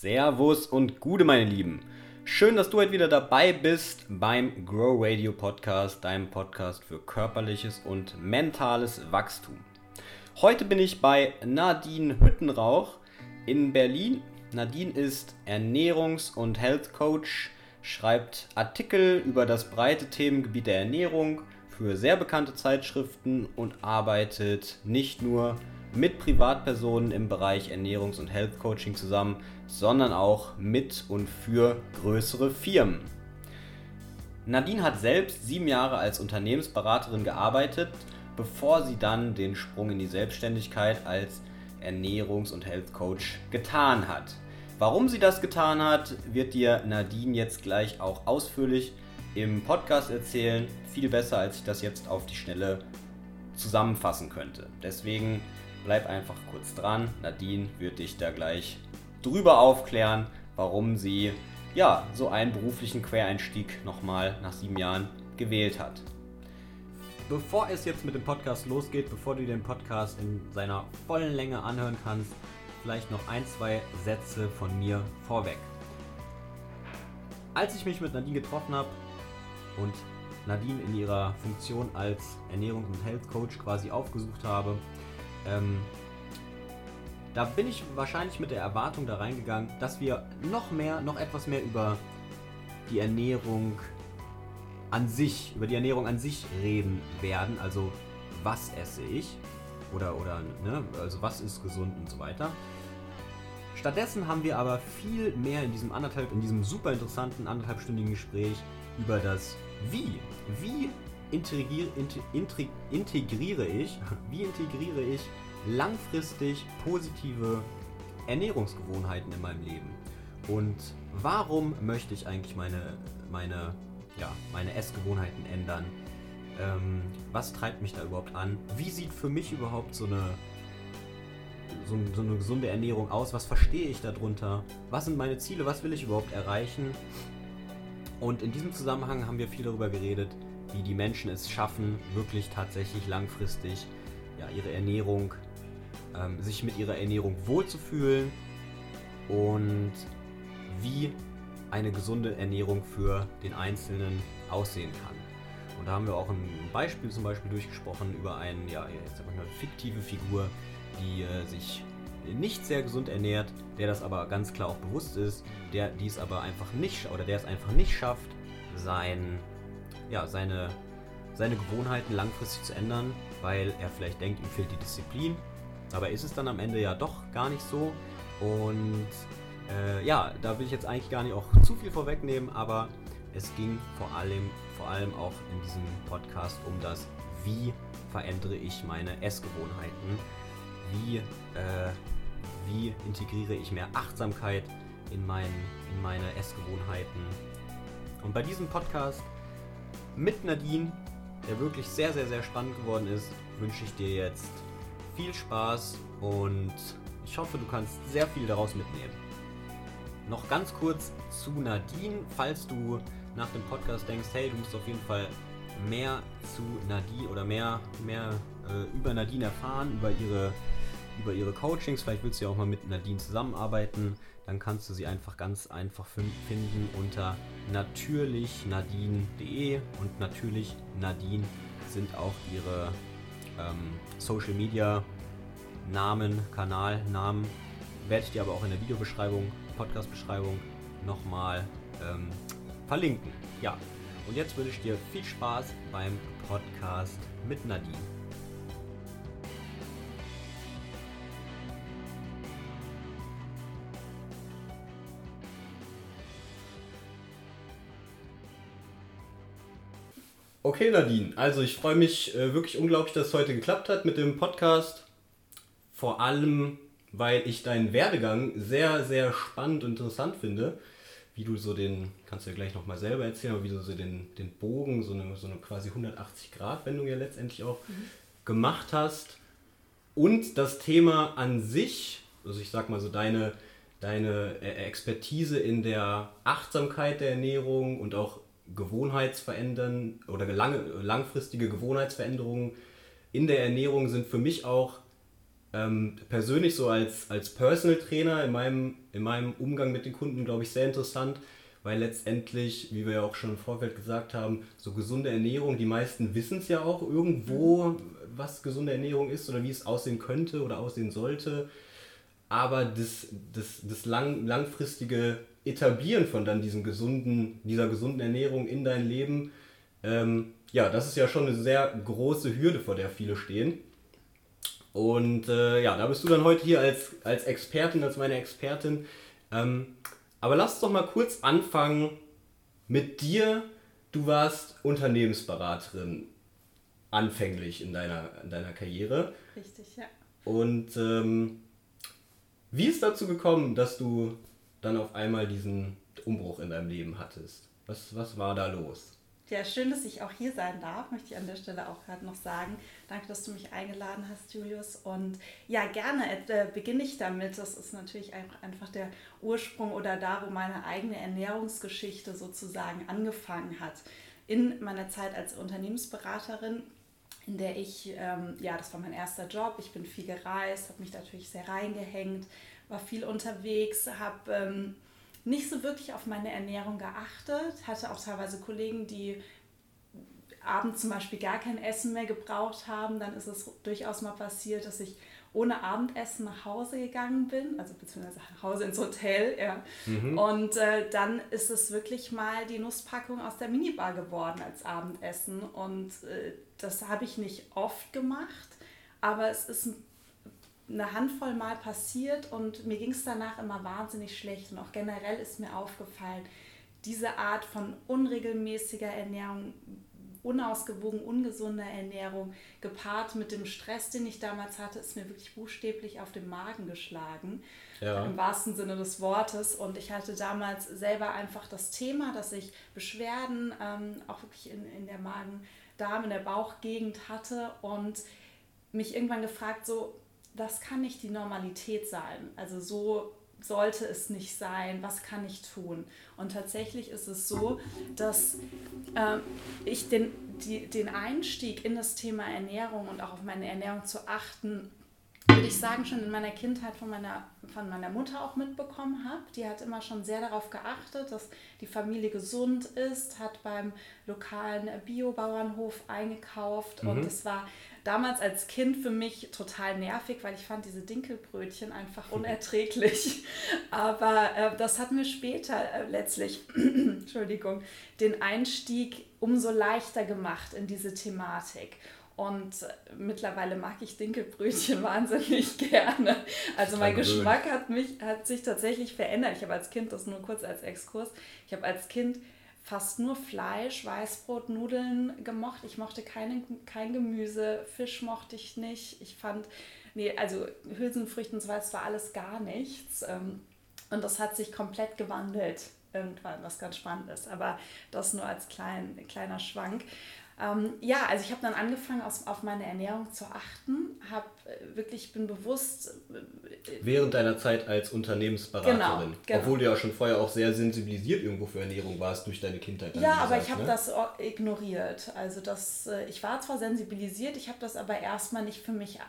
Servus und Gude, meine Lieben. Schön, dass du heute wieder dabei bist beim Grow Radio Podcast, deinem Podcast für körperliches und mentales Wachstum. Heute bin ich bei Nadine Hüttenrauch in Berlin. Nadine ist Ernährungs- und Health Coach, schreibt Artikel über das breite Themengebiet der Ernährung für sehr bekannte Zeitschriften und arbeitet nicht nur mit Privatpersonen im Bereich Ernährungs- und Health Coaching zusammen, sondern auch mit und für größere Firmen. Nadine hat selbst sieben Jahre als Unternehmensberaterin gearbeitet, bevor sie dann den Sprung in die Selbstständigkeit als Ernährungs- und Health Coach getan hat. Warum sie das getan hat, wird dir Nadine jetzt gleich auch ausführlich im Podcast erzählen. Viel besser, als ich das jetzt auf die Schnelle zusammenfassen könnte. Deswegen bleib einfach kurz dran. Nadine wird dich da gleich drüber aufklären, warum sie ja so einen beruflichen Quereinstieg nochmal nach sieben Jahren gewählt hat. Bevor es jetzt mit dem Podcast losgeht, bevor du den Podcast in seiner vollen Länge anhören kannst, vielleicht noch ein, zwei Sätze von mir vorweg. Als ich mich mit Nadine getroffen habe und Nadine in ihrer Funktion als Ernährungs- und Health Coach quasi aufgesucht habe, ähm, da bin ich wahrscheinlich mit der Erwartung da reingegangen, dass wir noch mehr, noch etwas mehr über die Ernährung an sich, über die Ernährung an sich reden werden. Also was esse ich oder oder ne, also was ist gesund und so weiter. Stattdessen haben wir aber viel mehr in diesem anderthalb, in diesem super interessanten anderthalbstündigen Gespräch über das Wie. Wie integriere, integriere ich, wie integriere ich langfristig positive Ernährungsgewohnheiten in meinem Leben? Und warum möchte ich eigentlich meine, meine, ja, meine Essgewohnheiten ändern? Ähm, was treibt mich da überhaupt an? Wie sieht für mich überhaupt so eine, so, so eine gesunde Ernährung aus? Was verstehe ich darunter? Was sind meine Ziele? Was will ich überhaupt erreichen? Und in diesem Zusammenhang haben wir viel darüber geredet, wie die Menschen es schaffen, wirklich tatsächlich langfristig ja, ihre Ernährung, ähm, sich mit ihrer Ernährung wohlzufühlen und wie eine gesunde Ernährung für den Einzelnen aussehen kann. Und da haben wir auch ein Beispiel zum Beispiel durchgesprochen über eine, ja, jetzt sag mal, fiktive Figur, die äh, sich nicht sehr gesund ernährt, der das aber ganz klar auch bewusst ist, der dies aber einfach nicht oder der es einfach nicht schafft, sein, ja, seine, seine Gewohnheiten langfristig zu ändern, weil er vielleicht denkt, ihm fehlt die Disziplin. Aber ist es dann am Ende ja doch gar nicht so. Und äh, ja, da will ich jetzt eigentlich gar nicht auch zu viel vorwegnehmen, aber es ging vor allem, vor allem auch in diesem Podcast um das, wie verändere ich meine Essgewohnheiten, wie, äh, wie integriere ich mehr Achtsamkeit in, mein, in meine Essgewohnheiten. Und bei diesem Podcast mit Nadine, der wirklich sehr, sehr, sehr spannend geworden ist, wünsche ich dir jetzt viel Spaß und ich hoffe, du kannst sehr viel daraus mitnehmen. Noch ganz kurz zu Nadine, falls du nach dem Podcast denkst, hey, du musst auf jeden Fall mehr zu Nadine oder mehr, mehr äh, über Nadine erfahren, über ihre, über ihre Coachings, vielleicht willst du ja auch mal mit Nadine zusammenarbeiten, dann kannst du sie einfach ganz einfach finden unter natürlichnadine.de und natürlich Nadine sind auch ihre ähm, Social Media Namen, Kanalnamen. Werde ich dir aber auch in der Videobeschreibung, Podcast-Beschreibung nochmal ähm, verlinken. Ja, und jetzt wünsche ich dir viel Spaß beim Podcast mit Nadine. Okay, Nadine, also ich freue mich äh, wirklich unglaublich, dass es heute geklappt hat mit dem Podcast. Vor allem, weil ich deinen Werdegang sehr, sehr spannend und interessant finde. Wie du so den, kannst du ja gleich nochmal selber erzählen, aber wie du so den, den Bogen, so eine, so eine quasi 180-Grad-Wendung ja letztendlich auch mhm. gemacht hast. Und das Thema an sich, also ich sag mal so deine, deine äh, Expertise in der Achtsamkeit der Ernährung und auch Gewohnheitsverändern oder lange, langfristige Gewohnheitsveränderungen in der Ernährung sind für mich auch ähm, persönlich so als, als Personal Trainer in meinem, in meinem Umgang mit den Kunden, glaube ich, sehr interessant, weil letztendlich, wie wir ja auch schon im Vorfeld gesagt haben, so gesunde Ernährung, die meisten wissen es ja auch irgendwo, was gesunde Ernährung ist oder wie es aussehen könnte oder aussehen sollte. Aber das, das, das lang, langfristige Etablieren von dann diesem gesunden, dieser gesunden Ernährung in dein Leben, ähm, ja, das ist ja schon eine sehr große Hürde, vor der viele stehen. Und äh, ja, da bist du dann heute hier als, als Expertin, als meine Expertin. Ähm, aber lass uns doch mal kurz anfangen mit dir. Du warst Unternehmensberaterin anfänglich in deiner, in deiner Karriere. Richtig, ja. Und ähm, wie ist dazu gekommen, dass du dann auf einmal diesen Umbruch in deinem Leben hattest? Was, was war da los? Ja, schön, dass ich auch hier sein darf, möchte ich an der Stelle auch gerade noch sagen. Danke, dass du mich eingeladen hast, Julius. Und ja, gerne äh, beginne ich damit. Das ist natürlich einfach der Ursprung oder da, wo meine eigene Ernährungsgeschichte sozusagen angefangen hat. In meiner Zeit als Unternehmensberaterin in der ich, ähm, ja, das war mein erster Job, ich bin viel gereist, habe mich natürlich sehr reingehängt, war viel unterwegs, habe ähm, nicht so wirklich auf meine Ernährung geachtet, hatte auch teilweise Kollegen, die abends zum Beispiel gar kein Essen mehr gebraucht haben. Dann ist es durchaus mal passiert, dass ich ohne Abendessen nach Hause gegangen bin, also beziehungsweise nach Hause ins Hotel, ja. Mhm. Und äh, dann ist es wirklich mal die Nusspackung aus der Minibar geworden als Abendessen. Und äh, das habe ich nicht oft gemacht, aber es ist eine Handvoll Mal passiert und mir ging es danach immer wahnsinnig schlecht. Und auch generell ist mir aufgefallen, diese Art von unregelmäßiger Ernährung, unausgewogen, ungesunder Ernährung, gepaart mit dem Stress, den ich damals hatte, ist mir wirklich buchstäblich auf den Magen geschlagen. Ja. Im wahrsten Sinne des Wortes. Und ich hatte damals selber einfach das Thema, dass ich Beschwerden ähm, auch wirklich in, in der Magen-Darm, in der Bauchgegend hatte und mich irgendwann gefragt, so, das kann nicht die Normalität sein. Also so sollte es nicht sein, was kann ich tun? Und tatsächlich ist es so, dass äh, ich den, die, den Einstieg in das Thema Ernährung und auch auf meine Ernährung zu achten, würde ich sagen, schon in meiner Kindheit von meiner, von meiner Mutter auch mitbekommen habe. Die hat immer schon sehr darauf geachtet, dass die Familie gesund ist, hat beim lokalen Biobauernhof eingekauft mhm. und es war damals als Kind für mich total nervig, weil ich fand diese Dinkelbrötchen einfach unerträglich. Aber äh, das hat mir später äh, letztlich, Entschuldigung, den Einstieg umso leichter gemacht in diese Thematik. Und äh, mittlerweile mag ich Dinkelbrötchen wahnsinnig gerne. Also mein Geschmack hat, mich, hat sich tatsächlich verändert. Ich habe als Kind, das nur kurz als Exkurs, ich habe als Kind fast nur Fleisch, Weißbrot, Nudeln gemocht. Ich mochte keine, kein Gemüse, Fisch mochte ich nicht. Ich fand, nee, also Hülsenfrüchte und so weiter, war alles gar nichts. Ähm, und das hat sich komplett gewandelt irgendwann, was ganz spannend ist. Aber das nur als klein, kleiner Schwank. Ähm, ja, also ich habe dann angefangen, aus, auf meine Ernährung zu achten, habe äh, wirklich, bin bewusst. Äh, Während deiner Zeit als Unternehmensberaterin. Genau, genau. Obwohl du ja schon vorher auch sehr sensibilisiert irgendwo für Ernährung warst durch deine Kindheit. Ja, aber sagst, ich habe ne? das ignoriert. Also das, äh, ich war zwar sensibilisiert, ich habe das aber erstmal nicht für mich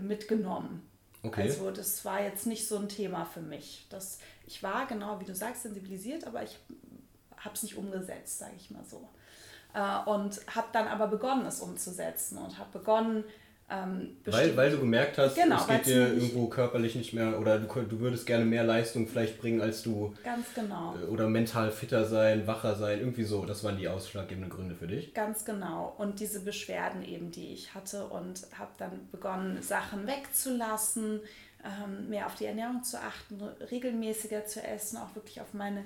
mitgenommen. Okay. Also das war jetzt nicht so ein Thema für mich. Das, ich war genau, wie du sagst, sensibilisiert, aber ich habe es nicht umgesetzt, sage ich mal so. Äh, und habe dann aber begonnen, es umzusetzen und habe begonnen, ähm, weil, weil du gemerkt hast, genau, es geht dir irgendwo körperlich nicht mehr oder du, du würdest gerne mehr Leistung vielleicht bringen, als du. Ganz genau. Äh, oder mental fitter sein, wacher sein, irgendwie so. Das waren die ausschlaggebenden Gründe für dich. Ganz genau. Und diese Beschwerden eben, die ich hatte und habe dann begonnen, Sachen wegzulassen, ähm, mehr auf die Ernährung zu achten, regelmäßiger zu essen, auch wirklich auf meine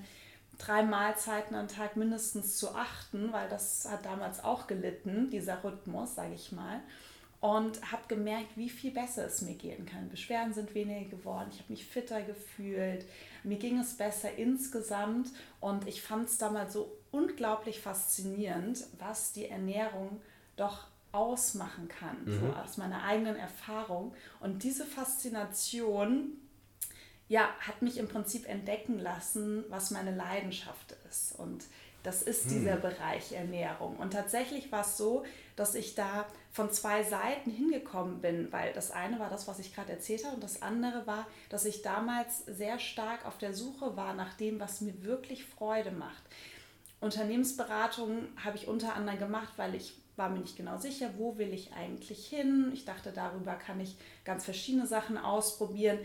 drei Mahlzeiten am Tag mindestens zu achten, weil das hat damals auch gelitten, dieser Rhythmus, sage ich mal. Und habe gemerkt, wie viel besser es mir gehen kann. Beschwerden sind weniger geworden, ich habe mich fitter gefühlt, mir ging es besser insgesamt und ich fand es damals so unglaublich faszinierend, was die Ernährung doch ausmachen kann, mhm. so aus meiner eigenen Erfahrung. Und diese Faszination ja, hat mich im Prinzip entdecken lassen, was meine Leidenschaft ist. Und Das ist hm. dieser Bereich Ernährung. Und tatsächlich war es so, dass ich da von zwei Seiten hingekommen bin, weil das eine war das, was ich gerade erzählt habe, und das andere war, dass ich damals sehr stark auf der Suche war nach dem, was mir wirklich Freude macht. Unternehmensberatung habe ich unter anderem gemacht, weil ich war mir nicht genau sicher, wo will ich eigentlich hin. Ich dachte, darüber kann ich ganz verschiedene Sachen ausprobieren.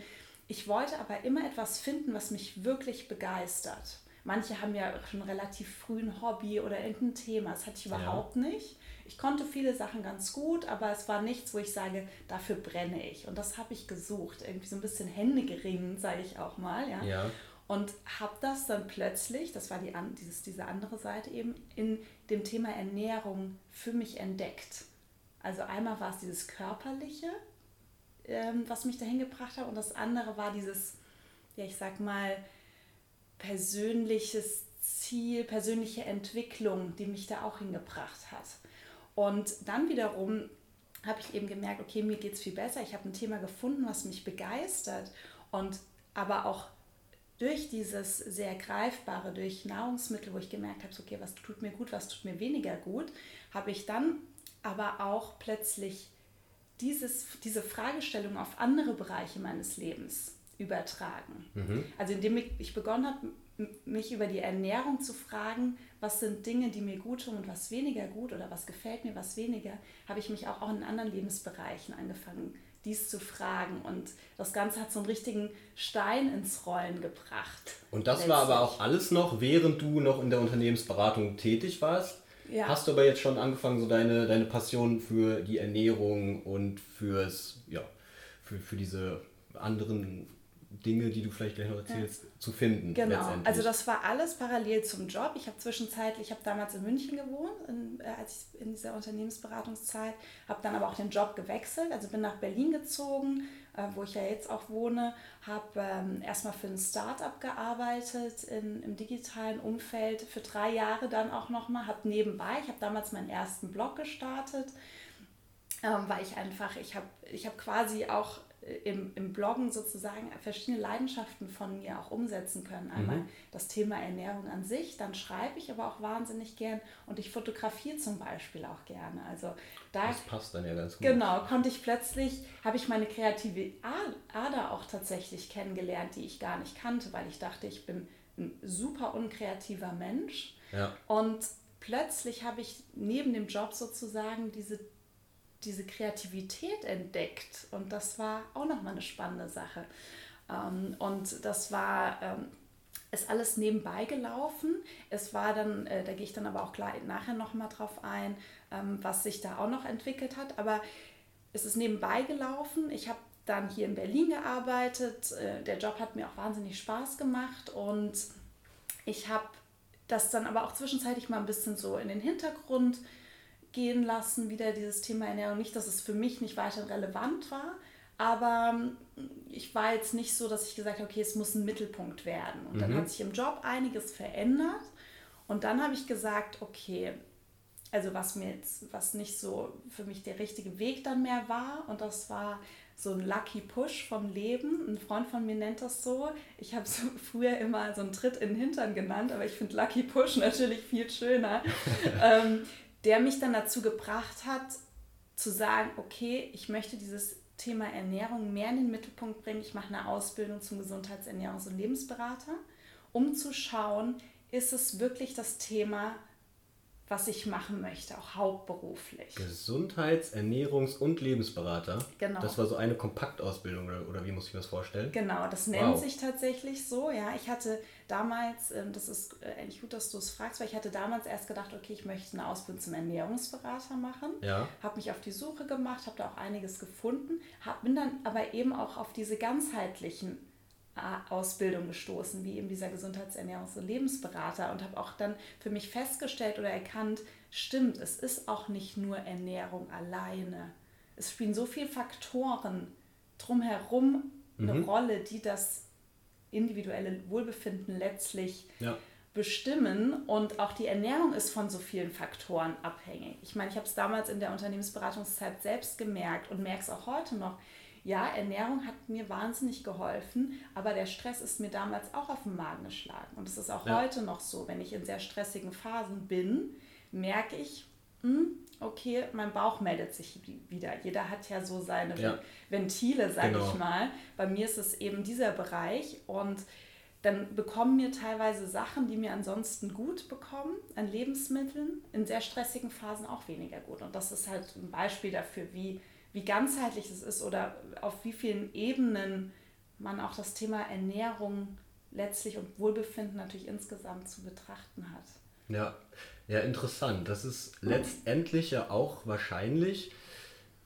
Ich wollte aber immer etwas finden, was mich wirklich begeistert. Manche haben ja schon relativ früh ein Hobby oder irgendein Thema. Das hatte ich überhaupt ja. nicht. Ich konnte viele Sachen ganz gut, aber es war nichts, wo ich sage, dafür brenne ich. Und das habe ich gesucht. Irgendwie so ein bisschen Händegeringend, sage ich auch mal. Ja. ja. Und habe das dann plötzlich, das war die, dieses, diese andere Seite eben, in dem Thema Ernährung für mich entdeckt. Also einmal war es dieses Körperliche, ähm, was mich dahin gebracht hat, und das andere war dieses, ja, ich sag mal, persönliches Ziel, persönliche Entwicklung, die mich da auch hingebracht hat. Und dann wiederum habe ich eben gemerkt, okay, mir geht es viel besser. Ich habe ein Thema gefunden, was mich begeistert und aber auch durch dieses sehr greifbare, durch Nahrungsmittel, wo ich gemerkt habe, okay, was tut mir gut, was tut mir weniger gut, habe ich dann aber auch plötzlich dieses, diese Fragestellung auf andere Bereiche meines Lebens übertragen. Mhm. Also indem ich begonnen habe, mich über die Ernährung zu fragen, was sind Dinge, die mir gut tun und was weniger gut oder was gefällt mir, was weniger, habe ich mich auch, auch in anderen Lebensbereichen angefangen dies zu fragen. Und das Ganze hat so einen richtigen Stein ins Rollen gebracht. Und das letztlich. war aber auch alles noch, während du noch in der Unternehmensberatung tätig warst. Ja. Hast du aber jetzt schon angefangen, so deine, deine Passion für die Ernährung und fürs, ja, für, für diese anderen Dinge, die du vielleicht gleich noch erzählst, ja. zu finden. Genau, also das war alles parallel zum Job. Ich habe zwischenzeitlich, ich habe damals in München gewohnt, in, äh, als ich in dieser Unternehmensberatungszeit, habe dann aber auch den Job gewechselt, also bin nach Berlin gezogen, wo ich ja jetzt auch wohne, habe ähm, erstmal für ein Startup gearbeitet in, im digitalen Umfeld, für drei Jahre dann auch nochmal, habe nebenbei, ich habe damals meinen ersten Blog gestartet, ähm, weil ich einfach, ich habe ich hab quasi auch im, im Bloggen sozusagen verschiedene Leidenschaften von mir auch umsetzen können. Einmal mhm. das Thema Ernährung an sich, dann schreibe ich aber auch wahnsinnig gern und ich fotografiere zum Beispiel auch gerne. Also da das passt dann ja ganz gut. Genau, konnte ich plötzlich, habe ich meine kreative Ader auch tatsächlich kennengelernt, die ich gar nicht kannte, weil ich dachte, ich bin ein super unkreativer Mensch. Ja. Und plötzlich habe ich neben dem Job sozusagen diese diese Kreativität entdeckt. Und das war auch nochmal eine spannende Sache. Ähm, und das war, ähm, ist alles nebenbei gelaufen. Es war dann, äh, da gehe ich dann aber auch gleich nachher nochmal drauf ein, ähm, was sich da auch noch entwickelt hat. Aber es ist nebenbei gelaufen. Ich habe dann hier in Berlin gearbeitet. Äh, der Job hat mir auch wahnsinnig Spaß gemacht und ich habe das dann aber auch zwischenzeitlich mal ein bisschen so in den Hintergrund gehen lassen, wieder dieses Thema Ernährung. Nicht, dass es für mich nicht weiter relevant war, aber ähm, ich war jetzt nicht so, dass ich gesagt habe, okay, es muss ein Mittelpunkt werden. Und mhm. dann hat sich im Job einiges verändert. Und dann habe ich gesagt, okay, also was mir jetzt, was nicht so für mich der richtige Weg dann mehr war, und das war so ein Lucky Push vom Leben. Ein Freund von mir nennt das so. Ich habe es früher immer so einen Tritt in den Hintern genannt, aber ich finde Lucky Push natürlich viel schöner. ähm, der mich dann dazu gebracht hat, zu sagen, okay, ich möchte dieses Thema Ernährung mehr in den Mittelpunkt bringen. Ich mache eine Ausbildung zum Gesundheitsernährungs- und Lebensberater, um zu schauen, ist es wirklich das Thema, was ich machen möchte, auch hauptberuflich. Gesundheits-, Ernährungs- und Lebensberater. Genau. Das war so eine Kompaktausbildung oder, wie muss ich mir das vorstellen? Genau, das nennt wow. sich tatsächlich so. Ja, ich hatte damals, ähm, das ist äh, eigentlich gut, dass du es fragst, weil ich hatte damals erst gedacht, okay, ich möchte eine Ausbildung zum Ernährungsberater machen. Ja. Habe mich auf die Suche gemacht, habe da auch einiges gefunden, hab, bin dann aber eben auch auf diese ganzheitlichen Ausbildung gestoßen, wie eben dieser Gesundheitsernährungs- und Lebensberater und habe auch dann für mich festgestellt oder erkannt, stimmt, es ist auch nicht nur Ernährung alleine. Es spielen so viele Faktoren drumherum eine mhm. Rolle, die das individuelle Wohlbefinden letztlich ja. bestimmen. Und auch die Ernährung ist von so vielen Faktoren abhängig. Ich meine, ich habe es damals in der Unternehmensberatungszeit selbst gemerkt und merke es auch heute noch ja, Ernährung hat mir wahnsinnig geholfen, aber der Stress ist mir damals auch auf den Magen geschlagen. Und es ist auch ja. heute noch so, wenn ich in sehr stressigen Phasen bin, merke ich, hm, okay, mein Bauch meldet sich wieder. Jeder hat ja so seine ja. Ventile, sage genau. ich mal. Bei mir ist es eben dieser Bereich und dann bekommen mir teilweise Sachen, die mir ansonsten gut bekommen, an Lebensmitteln, in sehr stressigen Phasen auch weniger gut. Und das ist halt ein Beispiel dafür, wie wie ganzheitlich es ist oder auf wie vielen Ebenen man auch das Thema Ernährung letztlich und Wohlbefinden natürlich insgesamt zu betrachten hat. Ja, ja, interessant. Das ist letztendlich ja auch wahrscheinlich,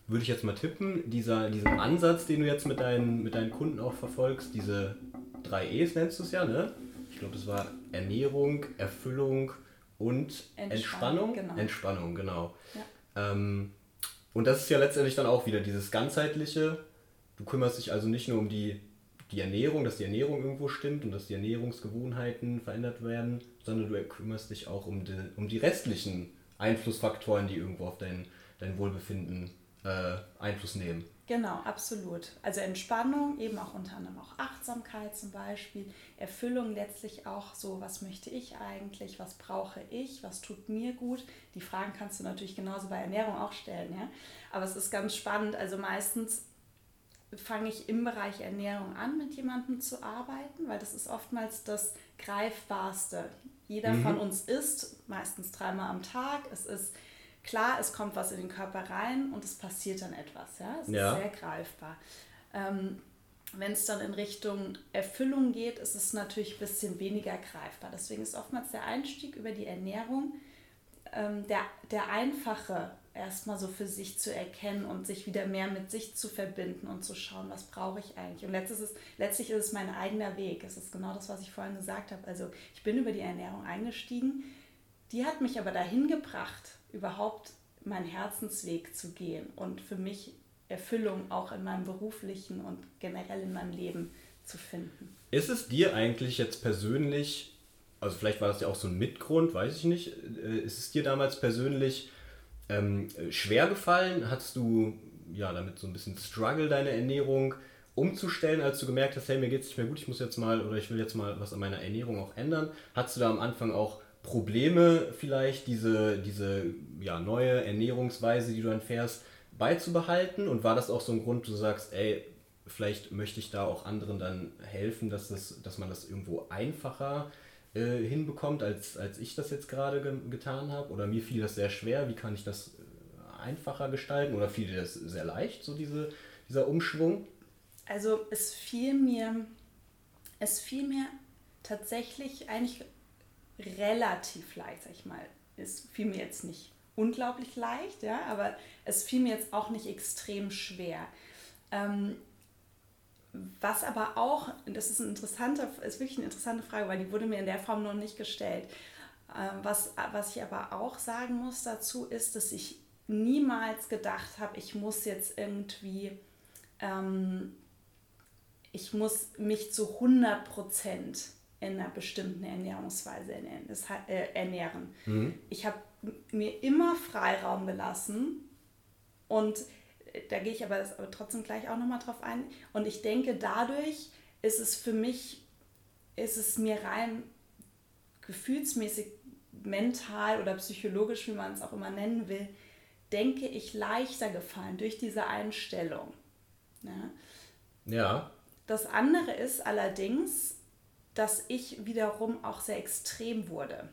würde ich jetzt mal tippen, dieser, diesen Ansatz, den du jetzt mit deinen, mit deinen Kunden auch verfolgst, diese drei E's nennst du es ja, ne? Ich glaube, das war Ernährung, Erfüllung und Entspannung. Entspannung, genau. Entspannung, genau. Ja. Ähm, und das ist ja letztendlich dann auch wieder dieses ganzheitliche. Du kümmerst dich also nicht nur um die, die Ernährung, dass die Ernährung irgendwo stimmt und dass die Ernährungsgewohnheiten verändert werden, sondern du kümmerst dich auch um die, um die restlichen Einflussfaktoren, die irgendwo auf dein, dein Wohlbefinden äh, Einfluss nehmen. Genau, absolut. Also Entspannung, eben auch unter anderem auch Achtsamkeit zum Beispiel, Erfüllung letztlich auch so, was möchte ich eigentlich, was brauche ich, was tut mir gut. Die Fragen kannst du natürlich genauso bei Ernährung auch stellen, ja. Aber es ist ganz spannend. Also meistens fange ich im Bereich Ernährung an, mit jemandem zu arbeiten, weil das ist oftmals das Greifbarste. Jeder mhm. von uns isst meistens dreimal am Tag. Es ist klar, es kommt was in den Körper rein und es passiert dann etwas. Ja? Es ja. ist sehr greifbar. Ähm, wenn es dann in Richtung Erfüllung geht, ist es natürlich ein bisschen weniger greifbar. Deswegen ist oftmals der Einstieg über die Ernährung ähm, der, der einfache, erstmal so für sich zu erkennen und sich wieder mehr mit sich zu verbinden und zu schauen, was brauche ich eigentlich. Und letztlich ist, letztlich ist es mein eigener Weg. Es ist genau das, was ich vorhin gesagt habe. Also ich bin über die Ernährung eingestiegen. Die hat mich aber dahin gebracht, überhaupt meinen Herzensweg zu gehen und für mich Erfüllung auch in meinem beruflichen und generell in meinem Leben zu finden. Ist es dir eigentlich jetzt persönlich, also vielleicht war das ja auch so ein Mitgrund, weiß ich nicht, äh, ist es dir damals persönlich ähm, schwer gefallen? Hattest du ja damit so ein bisschen Struggle, deine Ernährung umzustellen, als du gemerkt hast, hey, mir geht es nicht mehr gut, ich muss jetzt mal oder ich will jetzt mal was an meiner Ernährung auch ändern? Hattest du da am Anfang auch Probleme vielleicht, diese, diese ja, neue Ernährungsweise, die du dann fährst, beizubehalten? Und war das auch so ein Grund, du sagst, ey, vielleicht möchte ich da auch anderen dann helfen, dass, das, dass man das irgendwo einfacher äh, hinbekommt, als, als ich das jetzt gerade ge getan habe? Oder mir fiel das sehr schwer, wie kann ich das äh, einfacher gestalten? Oder fiel dir das sehr leicht, so diese, dieser Umschwung? Also es fiel mir, es fiel mir tatsächlich eigentlich relativ leicht, sag ich mal. Es fiel mir jetzt nicht unglaublich leicht, ja, aber es fiel mir jetzt auch nicht extrem schwer. Ähm, was aber auch, das ist, eine interessante, ist wirklich eine interessante Frage, weil die wurde mir in der Form noch nicht gestellt. Ähm, was, was ich aber auch sagen muss dazu ist, dass ich niemals gedacht habe, ich muss jetzt irgendwie, ähm, ich muss mich zu 100 Prozent in einer bestimmten Ernährungsweise äh, ernähren. Mhm. Ich habe mir immer Freiraum gelassen und äh, da gehe ich aber, aber trotzdem gleich auch nochmal drauf ein. Und ich denke, dadurch ist es für mich, ist es mir rein gefühlsmäßig, mental oder psychologisch, wie man es auch immer nennen will, denke ich, leichter gefallen durch diese Einstellung. Ja. ja. Das andere ist allerdings, dass ich wiederum auch sehr extrem wurde.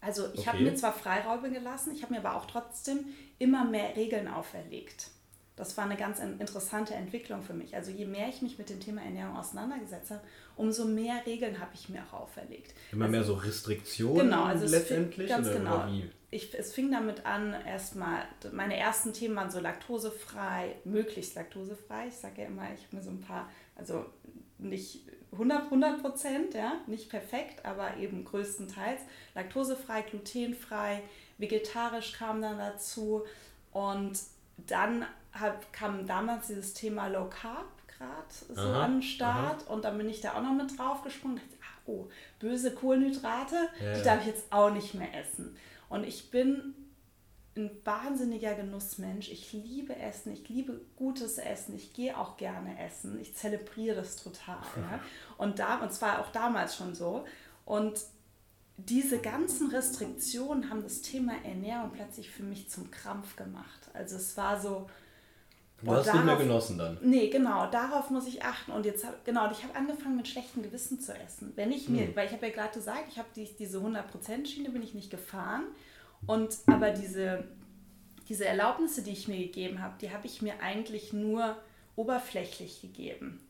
Also ich okay. habe mir zwar Freiräume gelassen, ich habe mir aber auch trotzdem immer mehr Regeln auferlegt. Das war eine ganz interessante Entwicklung für mich. Also je mehr ich mich mit dem Thema Ernährung auseinandergesetzt habe, umso mehr Regeln habe ich mir auch auferlegt. Immer also, mehr so Restriktionen genau, also letztendlich? Ganz oder, genau. Ich, es fing damit an, erstmal, meine ersten Themen waren so laktosefrei, möglichst laktosefrei. Ich sage ja immer, ich habe mir so ein paar, also nicht 100 Prozent, ja, nicht perfekt, aber eben größtenteils. Laktosefrei, glutenfrei, vegetarisch kam dann dazu und dann hab, kam damals dieses Thema Low Carb gerade so aha, an den Start aha. und dann bin ich da auch noch mit drauf gesprungen. Dachte, ach, oh, böse Kohlenhydrate, ja, die darf ich jetzt auch nicht mehr essen. Und ich bin ein wahnsinniger Genussmensch. Ich liebe Essen, ich liebe gutes Essen, ich gehe auch gerne essen, ich zelebriere das total. Ja? Und, da, und zwar auch damals schon so. Und diese ganzen Restriktionen haben das Thema Ernährung plötzlich für mich zum Krampf gemacht. Also es war so. Du hast darauf, nicht mehr genossen dann. Nee, genau, darauf muss ich achten. Und jetzt hab, genau, ich habe angefangen mit schlechtem Gewissen zu essen. Wenn ich mir, hm. weil ich habe ja gerade gesagt, ich habe die, diese 100%-Schiene bin ich nicht gefahren. Und aber diese, diese Erlaubnisse, die ich mir gegeben habe, die habe ich mir eigentlich nur oberflächlich gegeben.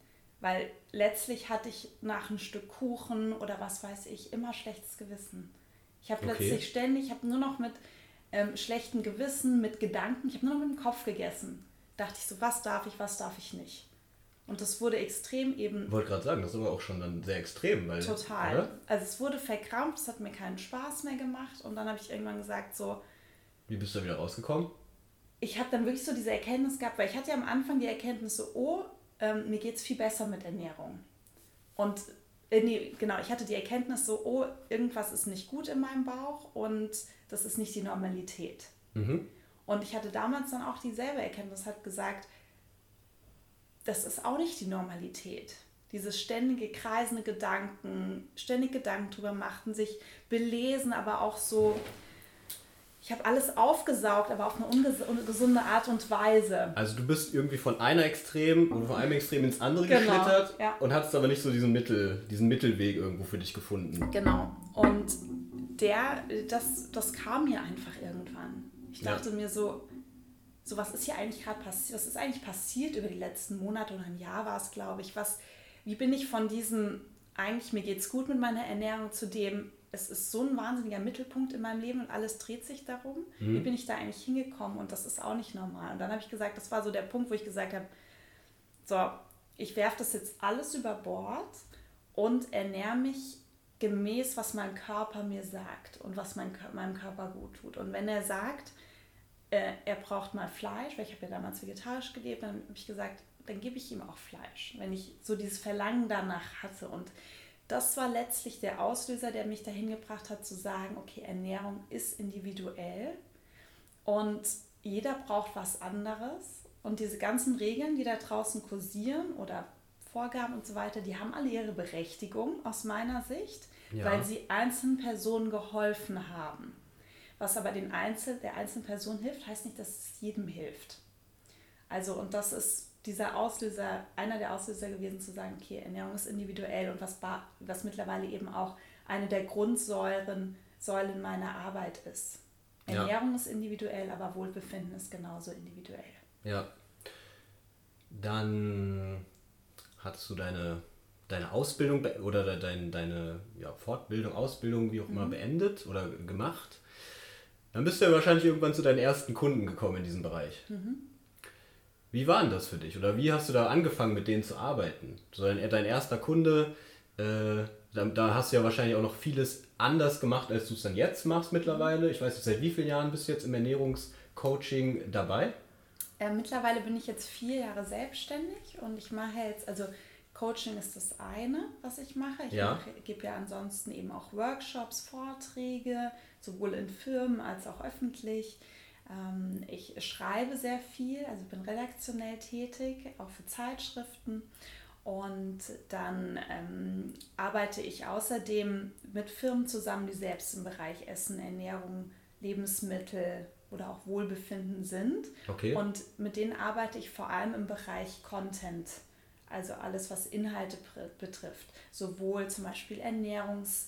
Weil letztlich hatte ich nach einem Stück Kuchen oder was weiß ich immer schlechtes Gewissen. Ich habe okay. plötzlich ständig, ich habe nur noch mit ähm, schlechtem Gewissen, mit Gedanken, ich habe nur noch mit dem Kopf gegessen. Dachte ich so, was darf ich, was darf ich nicht. Und das wurde extrem eben. Ich wollte gerade sagen, das ist aber auch schon dann sehr extrem. Weil, total. Oder? Also es wurde verkrampft, es hat mir keinen Spaß mehr gemacht. Und dann habe ich irgendwann gesagt, so. Wie bist du da wieder rausgekommen? Ich habe dann wirklich so diese Erkenntnis gehabt, weil ich hatte ja am Anfang die Erkenntnis so, oh, ähm, mir geht es viel besser mit Ernährung. Und äh, nee, genau, ich hatte die Erkenntnis so, oh, irgendwas ist nicht gut in meinem Bauch und das ist nicht die Normalität. Mhm. Und ich hatte damals dann auch dieselbe Erkenntnis, hat gesagt, das ist auch nicht die Normalität. Dieses ständige kreisende Gedanken, ständig Gedanken drüber machten, sich belesen, aber auch so, ich habe alles aufgesaugt, aber auf eine ungesunde Art und Weise. Also du bist irgendwie von einer Extrem oder von einem Extrem ins andere genau, geschlittert ja. und hattest aber nicht so diesen Mittel, diesen Mittelweg irgendwo für dich gefunden. Genau. Und der, das, das kam mir einfach irgendwann. Ich dachte ja. mir so, so was ist hier eigentlich gerade passiert, was ist eigentlich passiert über die letzten Monate oder ein Jahr war es, glaube ich, was, wie bin ich von diesem, eigentlich mir geht es gut mit meiner Ernährung zu dem, es ist so ein wahnsinniger Mittelpunkt in meinem Leben und alles dreht sich darum. Mhm. Wie bin ich da eigentlich hingekommen? Und das ist auch nicht normal. Und dann habe ich gesagt, das war so der Punkt, wo ich gesagt habe, so, ich werfe das jetzt alles über Bord und ernähre mich gemäß, was mein Körper mir sagt und was mein, meinem Körper gut tut. Und wenn er sagt, äh, er braucht mal Fleisch, weil ich habe ja damals vegetarisch gelebt, dann habe ich gesagt, dann gebe ich ihm auch Fleisch, wenn ich so dieses Verlangen danach hatte. Und das war letztlich der Auslöser, der mich dahin gebracht hat zu sagen, okay, Ernährung ist individuell und jeder braucht was anderes. Und diese ganzen Regeln, die da draußen kursieren oder Vorgaben und so weiter, die haben alle ihre Berechtigung aus meiner Sicht, ja. weil sie einzelnen Personen geholfen haben. Was aber den Einzel, der einzelnen Person hilft, heißt nicht, dass es jedem hilft. Also, und das ist dieser Auslöser, einer der Auslöser gewesen, zu sagen, okay, Ernährung ist individuell und was, was mittlerweile eben auch eine der Grundsäulen Säulen meiner Arbeit ist. Ernährung ja. ist individuell, aber Wohlbefinden ist genauso individuell. Ja. Dann hattest du deine, deine Ausbildung oder deine, deine ja, Fortbildung, Ausbildung, wie auch immer, mhm. beendet oder gemacht. Dann bist du ja wahrscheinlich irgendwann zu deinen ersten Kunden gekommen in diesem Bereich. Mhm. Wie war denn das für dich? Oder wie hast du da angefangen, mit denen zu arbeiten? So dein, dein erster Kunde, äh, da, da, hast du ja wahrscheinlich auch noch vieles anders gemacht, als du es dann jetzt machst mittlerweile. Ich weiß nicht, seit wie vielen Jahren bist du jetzt im Ernährungscoaching dabei? Äh, mittlerweile bin ich jetzt vier Jahre selbstständig und ich mache jetzt, also Coaching ist das eine, was ich mache. Ich ja. gebe ja ansonsten eben auch Workshops, Vorträge, sowohl in Firmen als auch öffentlich. Ähm, ich schreibe sehr viel, also bin redaktionell tätig, auch für Zeitschriften. Und dann ähm, arbeite ich außerdem mit Firmen zusammen, die selbst im Bereich Essen, Ernährung, Lebensmittel oder auch Wohlbefinden sind. Okay. Und mit denen arbeite ich vor allem im Bereich Content, also alles, was Inhalte betrifft. Sowohl zum Beispiel Ernährungs-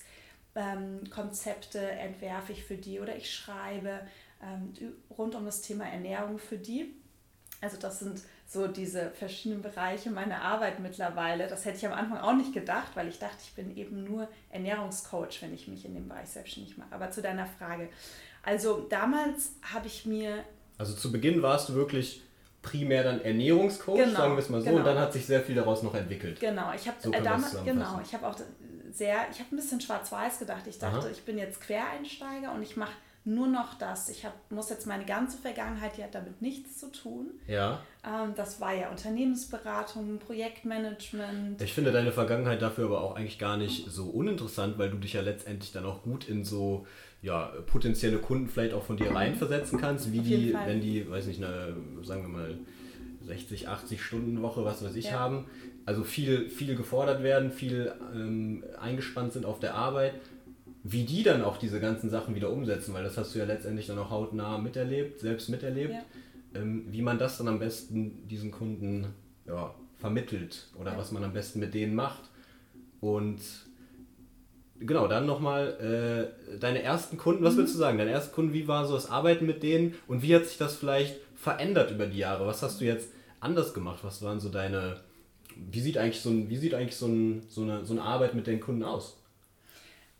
ähm, Konzepte entwerfe ich für die oder ich schreibe ähm, rund um das Thema Ernährung für die. Also das sind so diese verschiedenen Bereiche meiner Arbeit mittlerweile. Das hätte ich am Anfang auch nicht gedacht, weil ich dachte, ich bin eben nur Ernährungscoach, wenn ich mich in dem Bereich selbstständig mache. Aber zu deiner Frage. Also damals habe ich mir... Also zu Beginn warst du wirklich primär dann Ernährungscoach, genau, sagen wir es mal so, genau. und dann hat sich sehr viel daraus noch entwickelt. Genau, ich habe so äh, damals, genau, ich habe auch sehr, ich habe ein bisschen schwarz-weiß gedacht. Ich dachte, Aha. ich bin jetzt Quereinsteiger und ich mache nur noch das. Ich hab, muss jetzt meine ganze Vergangenheit, die hat damit nichts zu tun. Ja. Ähm, das war ja Unternehmensberatung, Projektmanagement. Ich finde deine Vergangenheit dafür aber auch eigentlich gar nicht so uninteressant, weil du dich ja letztendlich dann auch gut in so ja, potenzielle Kunden vielleicht auch von dir reinversetzen kannst, wie die, Fall. wenn die, weiß nicht, eine, sagen wir mal, 60, 80 Stunden Woche, was weiß ich, ja. haben. Also viel, viel gefordert werden, viel ähm, eingespannt sind auf der Arbeit wie die dann auch diese ganzen Sachen wieder umsetzen, weil das hast du ja letztendlich dann auch hautnah miterlebt, selbst miterlebt, ja. ähm, wie man das dann am besten diesen Kunden ja, vermittelt oder ja. was man am besten mit denen macht. Und genau, dann nochmal äh, deine ersten Kunden, was mhm. würdest du sagen, deine ersten Kunden, wie war so das Arbeiten mit denen und wie hat sich das vielleicht verändert über die Jahre? Was hast du jetzt anders gemacht? Was waren so deine, wie sieht eigentlich so, ein, wie sieht eigentlich so, ein, so, eine, so eine Arbeit mit den Kunden aus?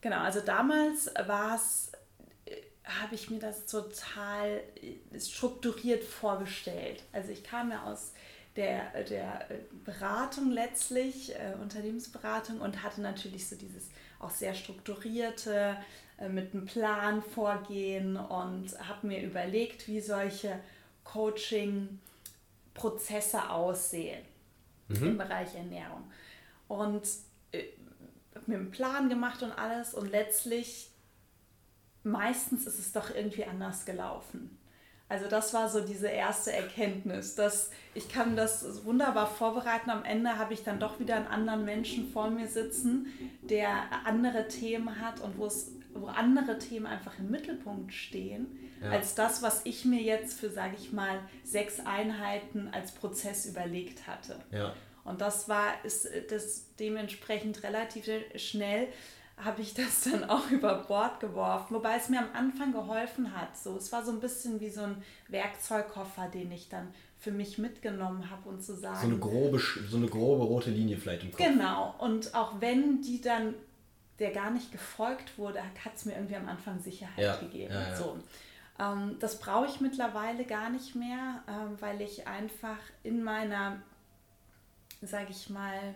Genau, also damals war es, äh, habe ich mir das total äh, strukturiert vorgestellt. Also ich kam ja aus der, der Beratung letztlich, äh, Unternehmensberatung und hatte natürlich so dieses auch sehr strukturierte, äh, mit einem Plan vorgehen und habe mir überlegt, wie solche Coaching-Prozesse aussehen mhm. im Bereich Ernährung. Und mir einen Plan gemacht und alles und letztlich meistens ist es doch irgendwie anders gelaufen. Also das war so diese erste Erkenntnis, dass ich kann das wunderbar vorbereiten. Am Ende habe ich dann doch wieder einen anderen Menschen vor mir sitzen, der andere Themen hat und wo es wo andere Themen einfach im Mittelpunkt stehen, ja. als das, was ich mir jetzt für, sage ich mal, sechs Einheiten als Prozess überlegt hatte. Ja. Und das war ist das dementsprechend relativ schnell habe ich das dann auch über Bord geworfen, wobei es mir am Anfang geholfen hat. So, es war so ein bisschen wie so ein Werkzeugkoffer, den ich dann für mich mitgenommen habe und zu sagen. So eine grobe, so eine grobe rote Linie vielleicht im Kopf. Genau. Und auch wenn die dann der gar nicht gefolgt wurde, hat es mir irgendwie am Anfang Sicherheit ja, gegeben. Ja, ja. So. Ähm, das brauche ich mittlerweile gar nicht mehr, ähm, weil ich einfach in meiner sage ich mal,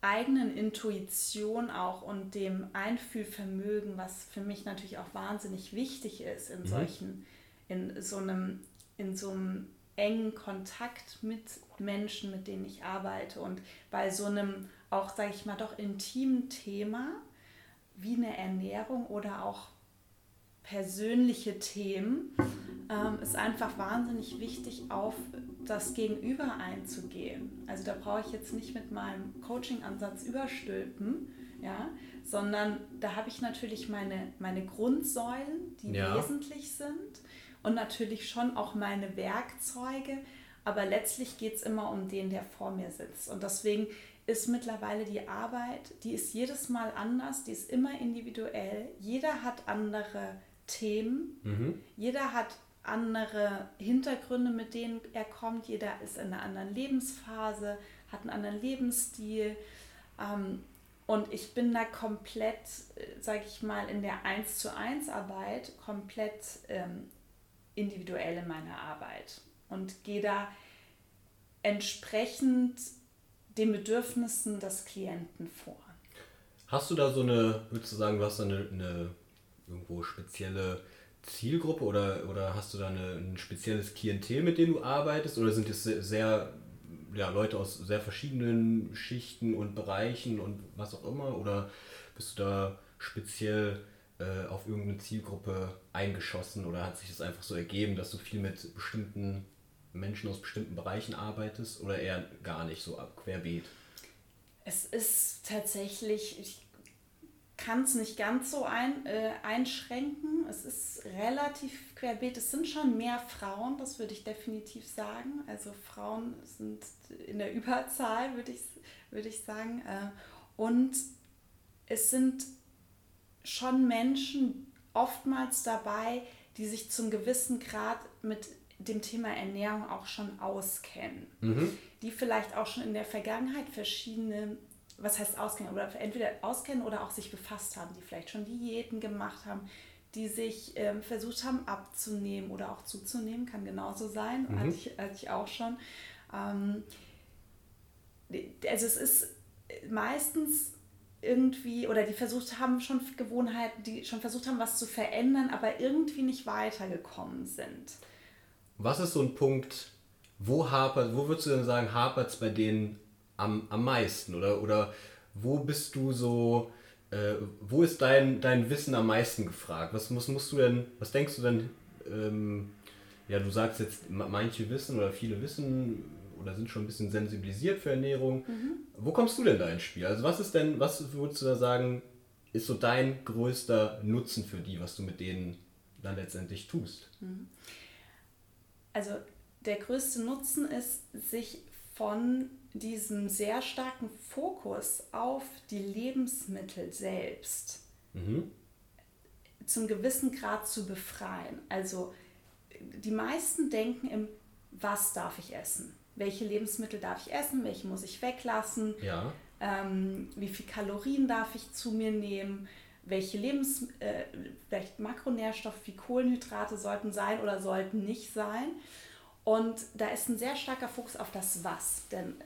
eigenen Intuition auch und dem Einfühlvermögen, was für mich natürlich auch wahnsinnig wichtig ist in mhm. solchen, in so einem, in so einem engen Kontakt mit Menschen, mit denen ich arbeite und bei so einem auch, sage ich mal, doch intimen Thema wie eine Ernährung oder auch persönliche Themen ähm, ist einfach wahnsinnig wichtig, auf das Gegenüber einzugehen. Also da brauche ich jetzt nicht mit meinem Coaching-Ansatz überstülpen, ja, sondern da habe ich natürlich meine, meine Grundsäulen, die ja. wesentlich sind und natürlich schon auch meine Werkzeuge, aber letztlich geht es immer um den, der vor mir sitzt. Und deswegen ist mittlerweile die Arbeit, die ist jedes Mal anders, die ist immer individuell. Jeder hat andere Themen. Mhm. Jeder hat andere Hintergründe, mit denen er kommt. Jeder ist in einer anderen Lebensphase, hat einen anderen Lebensstil. Ähm, und ich bin da komplett, sage ich mal, in der 1 zu 1 Arbeit komplett ähm, individuell in meiner Arbeit und gehe da entsprechend den Bedürfnissen des Klienten vor. Hast du da so eine, würdest du sagen, du hast da eine, eine irgendwo spezielle Zielgruppe oder, oder hast du da eine, ein spezielles Klientel, mit dem du arbeitest? Oder sind es sehr, ja, Leute aus sehr verschiedenen Schichten und Bereichen und was auch immer? Oder bist du da speziell äh, auf irgendeine Zielgruppe eingeschossen oder hat sich das einfach so ergeben, dass du viel mit bestimmten Menschen aus bestimmten Bereichen arbeitest oder eher gar nicht so querbeet? Es ist tatsächlich, ich kann es nicht ganz so ein, äh, einschränken. Es ist relativ querbeet. Es sind schon mehr Frauen, das würde ich definitiv sagen. Also Frauen sind in der Überzahl, würde ich, würd ich sagen. Äh, und es sind schon Menschen oftmals dabei, die sich zum gewissen Grad mit dem Thema Ernährung auch schon auskennen. Mhm. Die vielleicht auch schon in der Vergangenheit verschiedene was heißt auskennen, oder entweder auskennen oder auch sich befasst haben, die vielleicht schon Diäten gemacht haben, die sich ähm, versucht haben abzunehmen oder auch zuzunehmen, kann genauso sein, mhm. hatte, ich, hatte ich auch schon. Ähm, also es ist meistens irgendwie oder die versucht haben schon Gewohnheiten, die schon versucht haben, was zu verändern, aber irgendwie nicht weitergekommen sind. Was ist so ein Punkt, wo hapert, wo würdest du denn sagen, hapert es bei denen am, am meisten? Oder, oder wo bist du so, äh, wo ist dein, dein Wissen am meisten gefragt? Was, was musst du denn, was denkst du denn, ähm, ja, du sagst jetzt, manche wissen oder viele wissen oder sind schon ein bisschen sensibilisiert für Ernährung. Mhm. Wo kommst du denn da ins Spiel? Also was ist denn, was würdest du da sagen, ist so dein größter Nutzen für die, was du mit denen dann letztendlich tust? Mhm. Also der größte Nutzen ist, sich von diesem sehr starken Fokus auf die Lebensmittel selbst mhm. zum gewissen Grad zu befreien. Also die meisten denken im, was darf ich essen? Welche Lebensmittel darf ich essen? Welche muss ich weglassen? Ja. Ähm, wie viel Kalorien darf ich zu mir nehmen? Welche Lebens äh, vielleicht Makronährstoffe wie Kohlenhydrate sollten sein oder sollten nicht sein? Und da ist ein sehr starker Fokus auf das Was, denn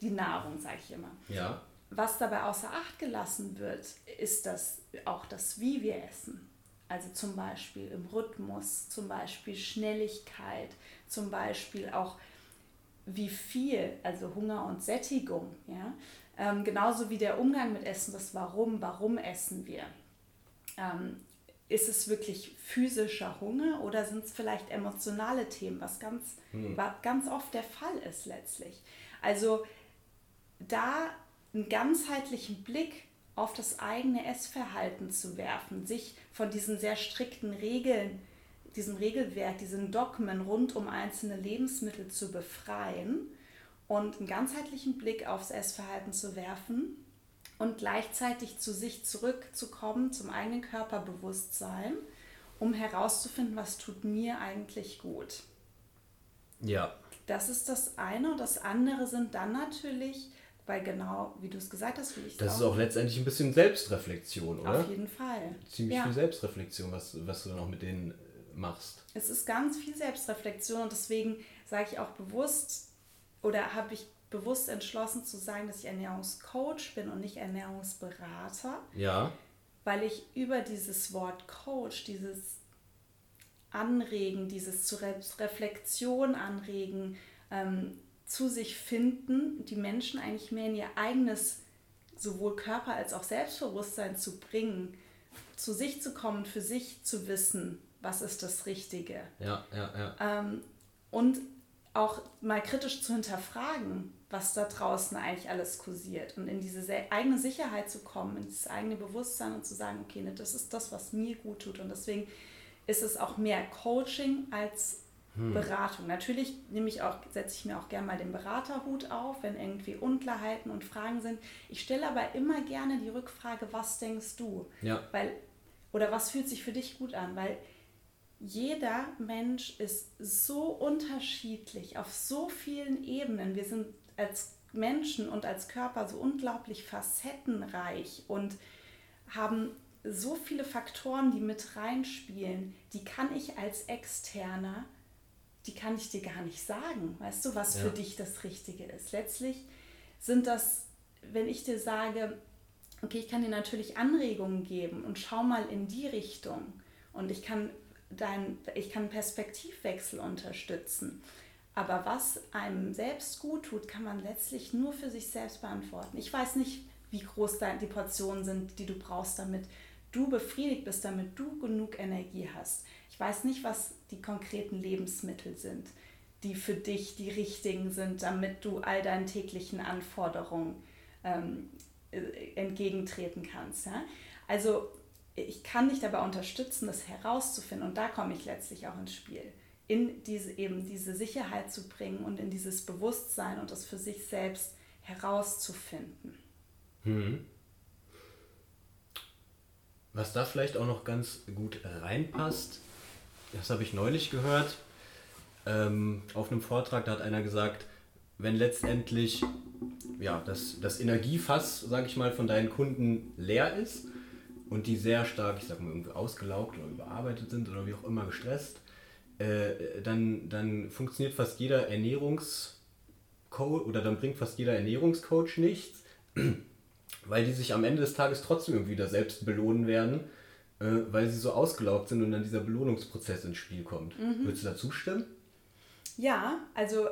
die Nahrung, sage ich immer. Ja. Was dabei außer Acht gelassen wird, ist das auch das, wie wir essen. Also zum Beispiel im Rhythmus, zum Beispiel Schnelligkeit, zum Beispiel auch wie viel, also Hunger und Sättigung. Ja? Ähm, genauso wie der Umgang mit Essen, das Warum, warum essen wir. Ähm, ist es wirklich physischer Hunger oder sind es vielleicht emotionale Themen, was ganz, hm. ganz oft der Fall ist letztlich. Also da einen ganzheitlichen Blick auf das eigene Essverhalten zu werfen, sich von diesen sehr strikten Regeln, diesem Regelwerk, diesen Dogmen rund um einzelne Lebensmittel zu befreien und einen ganzheitlichen Blick aufs Essverhalten zu werfen und gleichzeitig zu sich zurückzukommen, zum eigenen Körperbewusstsein, um herauszufinden, was tut mir eigentlich gut. Ja. Das ist das eine. Und das andere sind dann natürlich, weil genau, wie du es gesagt hast, wie ich Das ist auch letztendlich ein bisschen Selbstreflexion, oder? Auf jeden Fall. Ziemlich ja. viel Selbstreflexion, was, was du dann auch mit denen äh, machst. Es ist ganz viel Selbstreflexion und deswegen sage ich auch bewusst oder habe ich bewusst entschlossen zu sagen, dass ich Ernährungscoach bin und nicht Ernährungsberater. Ja. Weil ich über dieses Wort Coach, dieses Anregen, dieses zu Reflexion anregen, ähm, zu sich finden, die Menschen eigentlich mehr in ihr eigenes sowohl Körper als auch Selbstbewusstsein zu bringen, zu sich zu kommen, für sich zu wissen, was ist das Richtige. Ja, ja, ja. Ähm, und auch mal kritisch zu hinterfragen, was da draußen eigentlich alles kursiert und in diese eigene Sicherheit zu kommen, in dieses eigene Bewusstsein und zu sagen, okay, ne, das ist das, was mir gut tut und deswegen ist es auch mehr Coaching als hm. Beratung. Natürlich nehme ich auch, setze ich mir auch gerne mal den Beraterhut auf, wenn irgendwie Unklarheiten und Fragen sind. Ich stelle aber immer gerne die Rückfrage, was denkst du? Ja. Weil, oder was fühlt sich für dich gut an? Weil jeder Mensch ist so unterschiedlich auf so vielen Ebenen. Wir sind als Menschen und als Körper so unglaublich facettenreich und haben so viele Faktoren, die mit reinspielen, die kann ich als Externer, die kann ich dir gar nicht sagen. Weißt du, was ja. für dich das Richtige ist? Letztlich sind das, wenn ich dir sage, okay, ich kann dir natürlich Anregungen geben und schau mal in die Richtung und ich kann dein, ich kann Perspektivwechsel unterstützen. Aber was einem selbst gut tut, kann man letztlich nur für sich selbst beantworten. Ich weiß nicht, wie groß die Portionen sind, die du brauchst, damit du befriedigt bist, damit du genug Energie hast. Ich weiß nicht, was die konkreten Lebensmittel sind, die für dich die richtigen sind, damit du all deinen täglichen Anforderungen ähm, äh, entgegentreten kannst. Ja? Also ich kann dich dabei unterstützen, das herauszufinden und da komme ich letztlich auch ins Spiel in diese eben diese Sicherheit zu bringen und in dieses Bewusstsein und das für sich selbst herauszufinden. Hm. Was da vielleicht auch noch ganz gut reinpasst, das habe ich neulich gehört, ähm, auf einem Vortrag, da hat einer gesagt, wenn letztendlich ja, das, das Energiefass, sage ich mal, von deinen Kunden leer ist und die sehr stark, ich sag mal, irgendwie ausgelaugt oder überarbeitet sind oder wie auch immer gestresst, äh, dann, dann funktioniert fast jeder Ernährungscoach oder dann bringt fast jeder Ernährungscoach nichts. weil die sich am Ende des Tages trotzdem irgendwie wieder selbst belohnen werden, äh, weil sie so ausgelaugt sind und dann dieser Belohnungsprozess ins Spiel kommt. Mhm. Würdest du da zustimmen? Ja, also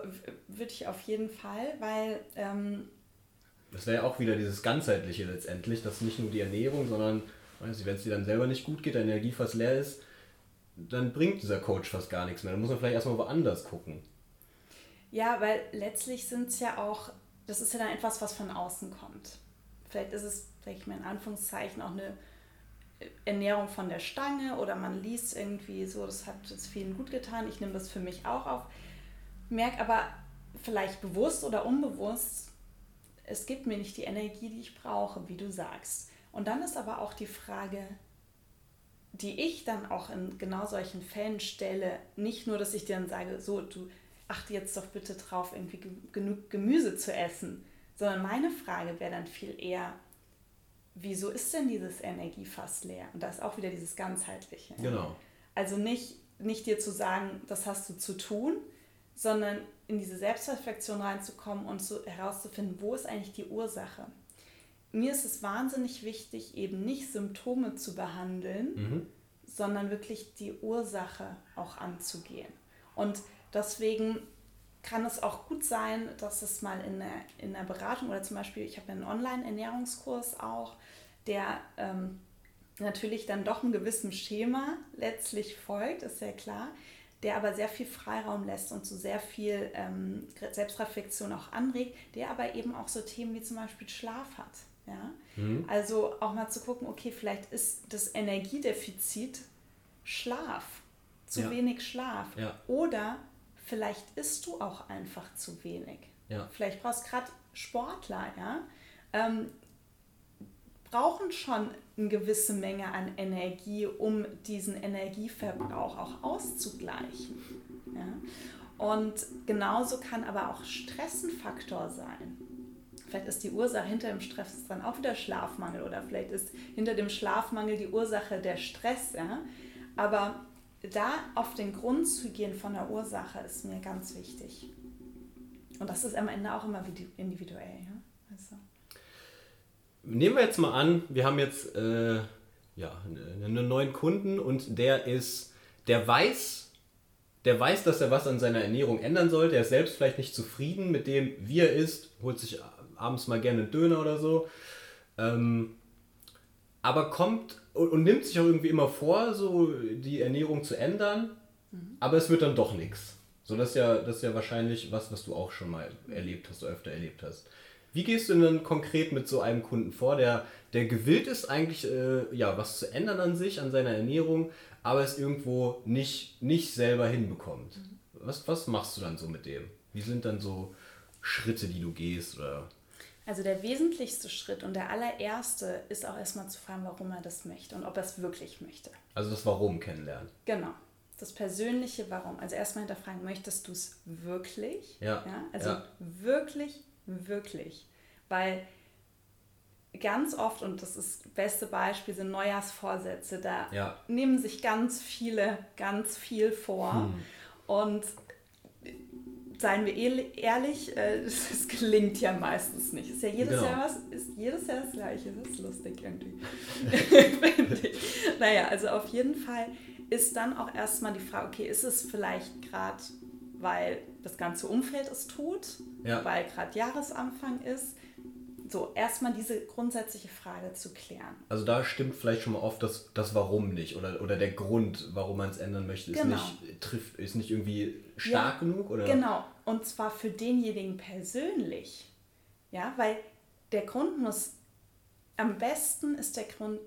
würde ich auf jeden Fall, weil. Ähm, das wäre ja auch wieder dieses ganzheitliche letztendlich, dass nicht nur die Ernährung, sondern wenn es dir dann selber nicht gut geht, deine Energie fast leer ist, dann bringt dieser Coach fast gar nichts mehr. Dann muss man vielleicht erstmal woanders gucken. Ja, weil letztlich sind es ja auch, das ist ja dann etwas, was von außen kommt. Vielleicht ist es, sag ich mal in Anführungszeichen, auch eine Ernährung von der Stange oder man liest irgendwie so, das hat jetzt vielen gut getan, ich nehme das für mich auch auf. Merke aber vielleicht bewusst oder unbewusst, es gibt mir nicht die Energie, die ich brauche, wie du sagst. Und dann ist aber auch die Frage, die ich dann auch in genau solchen Fällen stelle, nicht nur, dass ich dir dann sage, so, du achte jetzt doch bitte drauf, irgendwie genug Gemüse zu essen, sondern meine Frage wäre dann viel eher, wieso ist denn dieses Energiefass leer? Und da ist auch wieder dieses ganzheitliche. Genau. Also nicht, nicht dir zu sagen, das hast du zu tun, sondern in diese Selbstreflexion reinzukommen und so herauszufinden, wo ist eigentlich die Ursache? Mir ist es wahnsinnig wichtig, eben nicht Symptome zu behandeln, mhm. sondern wirklich die Ursache auch anzugehen. Und deswegen kann es auch gut sein, dass es mal in der, in der Beratung oder zum Beispiel, ich habe einen Online-Ernährungskurs auch, der ähm, natürlich dann doch einem gewissen Schema letztlich folgt, ist ja klar, der aber sehr viel Freiraum lässt und zu so sehr viel ähm, Selbstreflexion auch anregt, der aber eben auch so Themen wie zum Beispiel Schlaf hat. Ja? Mhm. Also auch mal zu gucken, okay, vielleicht ist das Energiedefizit Schlaf, zu ja. wenig Schlaf. Ja. Oder vielleicht isst du auch einfach zu wenig. Ja. Vielleicht brauchst du gerade Sportler, ja, ähm, brauchen schon eine gewisse Menge an Energie, um diesen Energieverbrauch auch auszugleichen. Ja? Und genauso kann aber auch Stress ein Faktor sein. Vielleicht ist die Ursache hinter dem Stress dann auch wieder Schlafmangel oder vielleicht ist hinter dem Schlafmangel die Ursache der Stress. Ja? Aber da auf den Grund zu gehen von der Ursache ist mir ganz wichtig. Und das ist am Ende auch immer individuell. Ja? Also. Nehmen wir jetzt mal an, wir haben jetzt äh, ja, einen neuen Kunden und der ist, der weiß, der weiß, dass er was an seiner Ernährung ändern sollte. Er ist selbst vielleicht nicht zufrieden mit dem, wie er ist, holt sich abends mal gerne einen Döner oder so. Ähm, aber kommt und, und, nimmt sich auch irgendwie immer vor, so die Ernährung zu ändern, mhm. aber es wird dann doch nichts. So, das ist ja, das ist ja wahrscheinlich was, was du auch schon mal erlebt hast, öfter erlebt hast. Wie gehst du denn konkret mit so einem Kunden vor, der, der gewillt ist, eigentlich äh, ja, was zu ändern an sich, an seiner Ernährung, aber es irgendwo nicht, nicht selber hinbekommt? Mhm. Was, was machst du dann so mit dem? Wie sind dann so Schritte, die du gehst? Oder? Also der wesentlichste Schritt und der allererste ist auch erstmal zu fragen, warum er das möchte und ob er es wirklich möchte. Also das Warum kennenlernen. Genau. Das persönliche Warum. Also erstmal hinterfragen, möchtest du es wirklich? Ja. ja? Also ja. wirklich, wirklich. Weil ganz oft, und das ist das beste Beispiel, sind Neujahrsvorsätze, da ja. nehmen sich ganz viele ganz viel vor. Hm. Und seien wir ehrlich, äh, das gelingt ja meistens nicht. Ist ja jedes genau. Jahr was, ist jedes Jahr das Gleiche. Das ist lustig irgendwie. naja, also auf jeden Fall ist dann auch erstmal die Frage, okay, ist es vielleicht gerade, weil das ganze Umfeld es tut, ja. weil gerade Jahresanfang ist, so, erstmal diese grundsätzliche Frage zu klären. Also da stimmt vielleicht schon mal oft das, das Warum nicht oder, oder der Grund, warum man es ändern möchte, ist, genau. nicht, trifft, ist nicht irgendwie stark ja, genug? Oder? Genau, und zwar für denjenigen persönlich. Ja, weil der Grund muss, am besten ist der Grund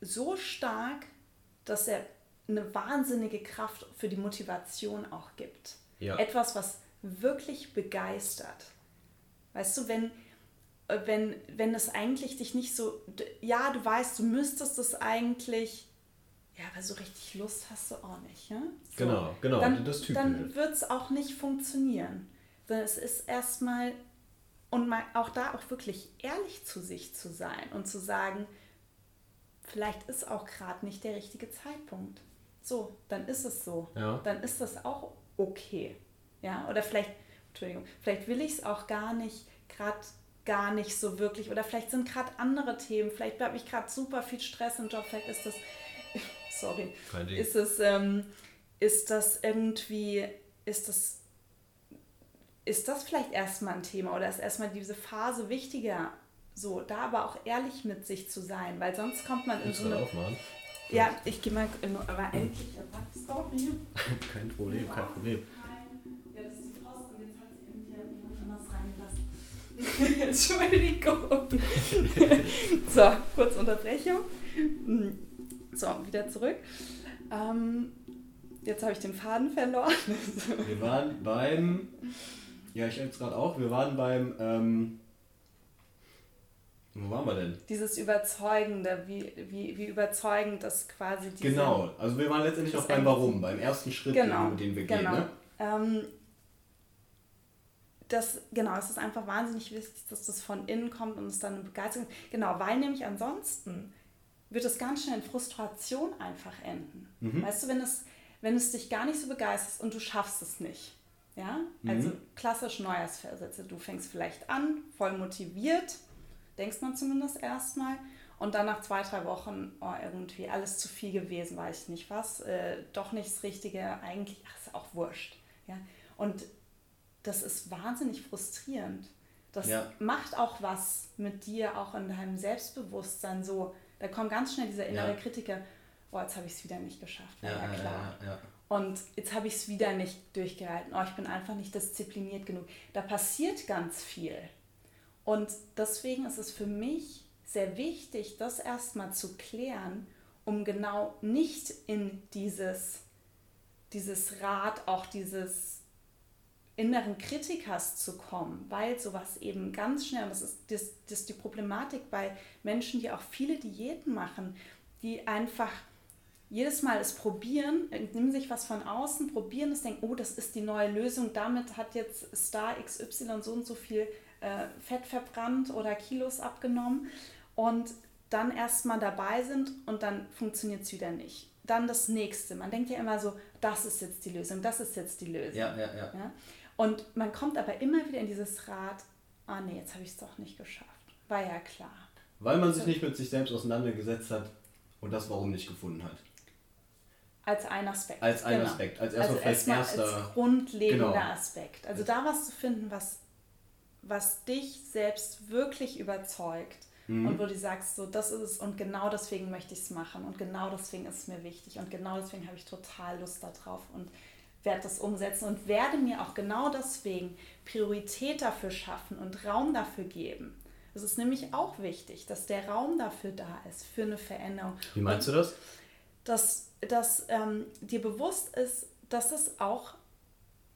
so stark, dass er eine wahnsinnige Kraft für die Motivation auch gibt. Ja. Etwas, was wirklich begeistert. Weißt du, wenn wenn, wenn es eigentlich dich nicht so, ja, du weißt, du müsstest es eigentlich, ja, aber so richtig Lust hast du auch nicht. Ja? So, genau, genau, dann, das Typ. Dann wird es auch nicht funktionieren. Sondern es ist erstmal, und mal auch da auch wirklich ehrlich zu sich zu sein und zu sagen, vielleicht ist auch gerade nicht der richtige Zeitpunkt. So, dann ist es so. Ja. Dann ist das auch okay. Ja, oder vielleicht, Entschuldigung, vielleicht will ich es auch gar nicht gerade gar nicht so wirklich oder vielleicht sind gerade andere Themen, vielleicht habe ich gerade super viel Stress im Job, vielleicht ist das, sorry, ist das, ähm, ist das irgendwie, ist das, ist das vielleicht erstmal ein Thema oder ist erstmal diese Phase wichtiger, so, da aber auch ehrlich mit sich zu sein, weil sonst kommt man in so eine... Aufmachen? Ja, ich gehe mal, in, aber endlich, was Kein Problem, kein Problem. Entschuldigung. so, kurz Unterbrechung. So, wieder zurück. Ähm, jetzt habe ich den Faden verloren. wir waren beim. Ja, ich jetzt gerade auch. Wir waren beim. Ähm, wo waren wir denn? Dieses Überzeugende, wie, wie, wie überzeugend das quasi diese, Genau, also wir waren letztendlich auch beim Warum, beim ersten Schritt, genau, den, den wir genau. gehen. Ne? Ähm, das, genau, es ist einfach wahnsinnig wichtig, dass das von innen kommt und es dann eine Begeisterung. Genau, weil nämlich ansonsten wird es ganz schnell in Frustration einfach enden. Mhm. Weißt du, wenn es, wenn es dich gar nicht so begeistert und du schaffst es nicht. Ja, mhm. also klassisch Neujahrsversätze. Du fängst vielleicht an, voll motiviert, denkst man zumindest erstmal. Und dann nach zwei, drei Wochen, oh, irgendwie alles zu viel gewesen, weiß ich nicht was, äh, doch nicht das Richtige, eigentlich, ach, ist auch wurscht. Ja? Und das ist wahnsinnig frustrierend. Das ja. macht auch was mit dir, auch in deinem Selbstbewusstsein. So, da kommt ganz schnell dieser innere ja. Kritiker, oh, jetzt habe ich es wieder nicht geschafft. Ja, ja klar. Und jetzt habe ich es wieder nicht durchgehalten. Oh, ich bin einfach nicht diszipliniert genug. Da passiert ganz viel. Und deswegen ist es für mich sehr wichtig, das erstmal zu klären, um genau nicht in dieses, dieses Rad, auch dieses inneren Kritikers zu kommen, weil sowas eben ganz schnell, und das ist, das, das ist die Problematik bei Menschen, die auch viele Diäten machen, die einfach jedes Mal es probieren, nehmen sich was von außen, probieren es, denken, oh, das ist die neue Lösung, damit hat jetzt Star XY so und so viel äh, Fett verbrannt oder Kilos abgenommen und dann erstmal dabei sind und dann funktioniert es wieder nicht. Dann das nächste. Man denkt ja immer so, das ist jetzt die Lösung, das ist jetzt die Lösung. Ja, ja, ja. ja? Und man kommt aber immer wieder in dieses Rad, ah nee, jetzt habe ich es doch nicht geschafft. War ja klar. Weil man sich nicht mit sich selbst auseinandergesetzt hat und das Warum nicht gefunden hat. Als ein Aspekt. Als ein genau. Aspekt. Als erstmal also erstmal erster. Als grundlegender genau. Aspekt. Also da was zu finden, was, was dich selbst wirklich überzeugt. Mhm. Und wo du sagst, so, das ist es und genau deswegen möchte ich es machen und genau deswegen ist es mir wichtig und genau deswegen habe ich total Lust darauf. Und werde das umsetzen und werde mir auch genau deswegen Priorität dafür schaffen und Raum dafür geben. Es ist nämlich auch wichtig, dass der Raum dafür da ist, für eine Veränderung. Wie meinst und, du das? Dass, dass ähm, dir bewusst ist, dass es auch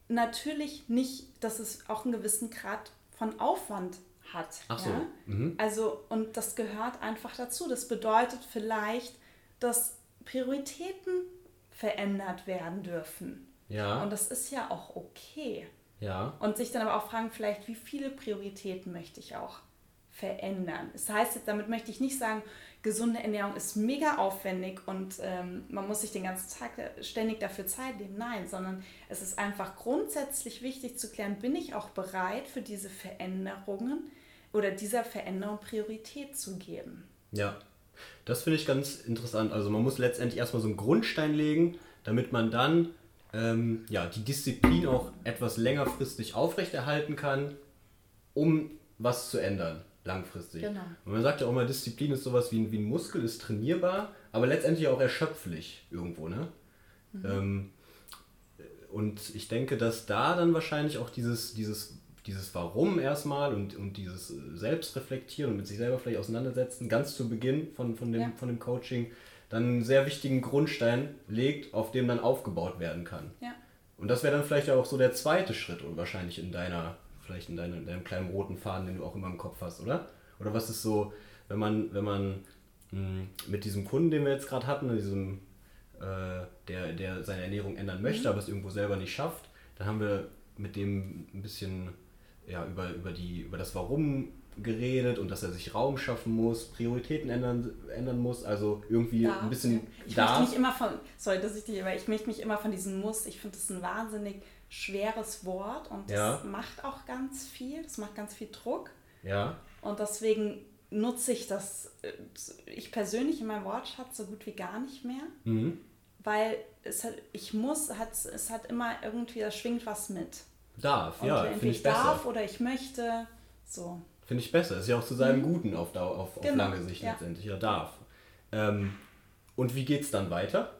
natürlich nicht, dass es auch einen gewissen Grad von Aufwand hat. Ach so. Ja? Mhm. Also, und das gehört einfach dazu. Das bedeutet vielleicht, dass Prioritäten verändert werden dürfen. Ja. Und das ist ja auch okay. Ja. Und sich dann aber auch fragen, vielleicht, wie viele Prioritäten möchte ich auch verändern? Das heißt, damit möchte ich nicht sagen, gesunde Ernährung ist mega aufwendig und ähm, man muss sich den ganzen Tag ständig dafür Zeit nehmen. Nein, sondern es ist einfach grundsätzlich wichtig zu klären, bin ich auch bereit für diese Veränderungen oder dieser Veränderung Priorität zu geben. Ja, das finde ich ganz interessant. Also man muss letztendlich erstmal so einen Grundstein legen, damit man dann ähm, ja, die Disziplin auch etwas längerfristig aufrechterhalten kann, um was zu ändern, langfristig. Genau. Und man sagt ja auch immer, Disziplin ist sowas wie ein, wie ein Muskel, ist trainierbar, aber letztendlich auch erschöpflich irgendwo. Ne? Mhm. Ähm, und ich denke, dass da dann wahrscheinlich auch dieses, dieses, dieses Warum erstmal und, und dieses Selbstreflektieren und mit sich selber vielleicht auseinandersetzen, ganz zu Beginn von, von, dem, ja. von dem Coaching, dann einen sehr wichtigen Grundstein legt, auf dem dann aufgebaut werden kann. Ja. Und das wäre dann vielleicht auch so der zweite Schritt und wahrscheinlich in deiner, vielleicht in, deiner, in deinem kleinen roten Faden, den du auch immer im Kopf hast, oder? Oder was ist so, wenn man, wenn man mh, hm, mit diesem Kunden, den wir jetzt gerade hatten, diesem, äh, der, der seine Ernährung ändern möchte, mhm. aber es irgendwo selber nicht schafft, dann haben wir mit dem ein bisschen ja, über, über, die, über das Warum geredet und dass er sich Raum schaffen muss, Prioritäten ändern, ändern muss, also irgendwie darf. ein bisschen ich darf. Möchte mich immer von, sorry, dass ich dich, aber ich möchte mich immer von diesem Muss, ich finde das ein wahnsinnig schweres Wort und das ja. macht auch ganz viel, das macht ganz viel Druck. Ja. Und deswegen nutze ich das, ich persönlich in meinem Wortschatz so gut wie gar nicht mehr. Mhm. Weil es hat, ich muss, hat, es hat immer irgendwie, da schwingt was mit. Darf, Und ja, finde ich besser. darf oder ich möchte, so. Finde ich besser. Ist ja auch zu seinem mhm. Guten auf, auf, auf genau. lange Sicht ja. letztendlich. Ja, darf. Ähm, und wie geht es dann weiter?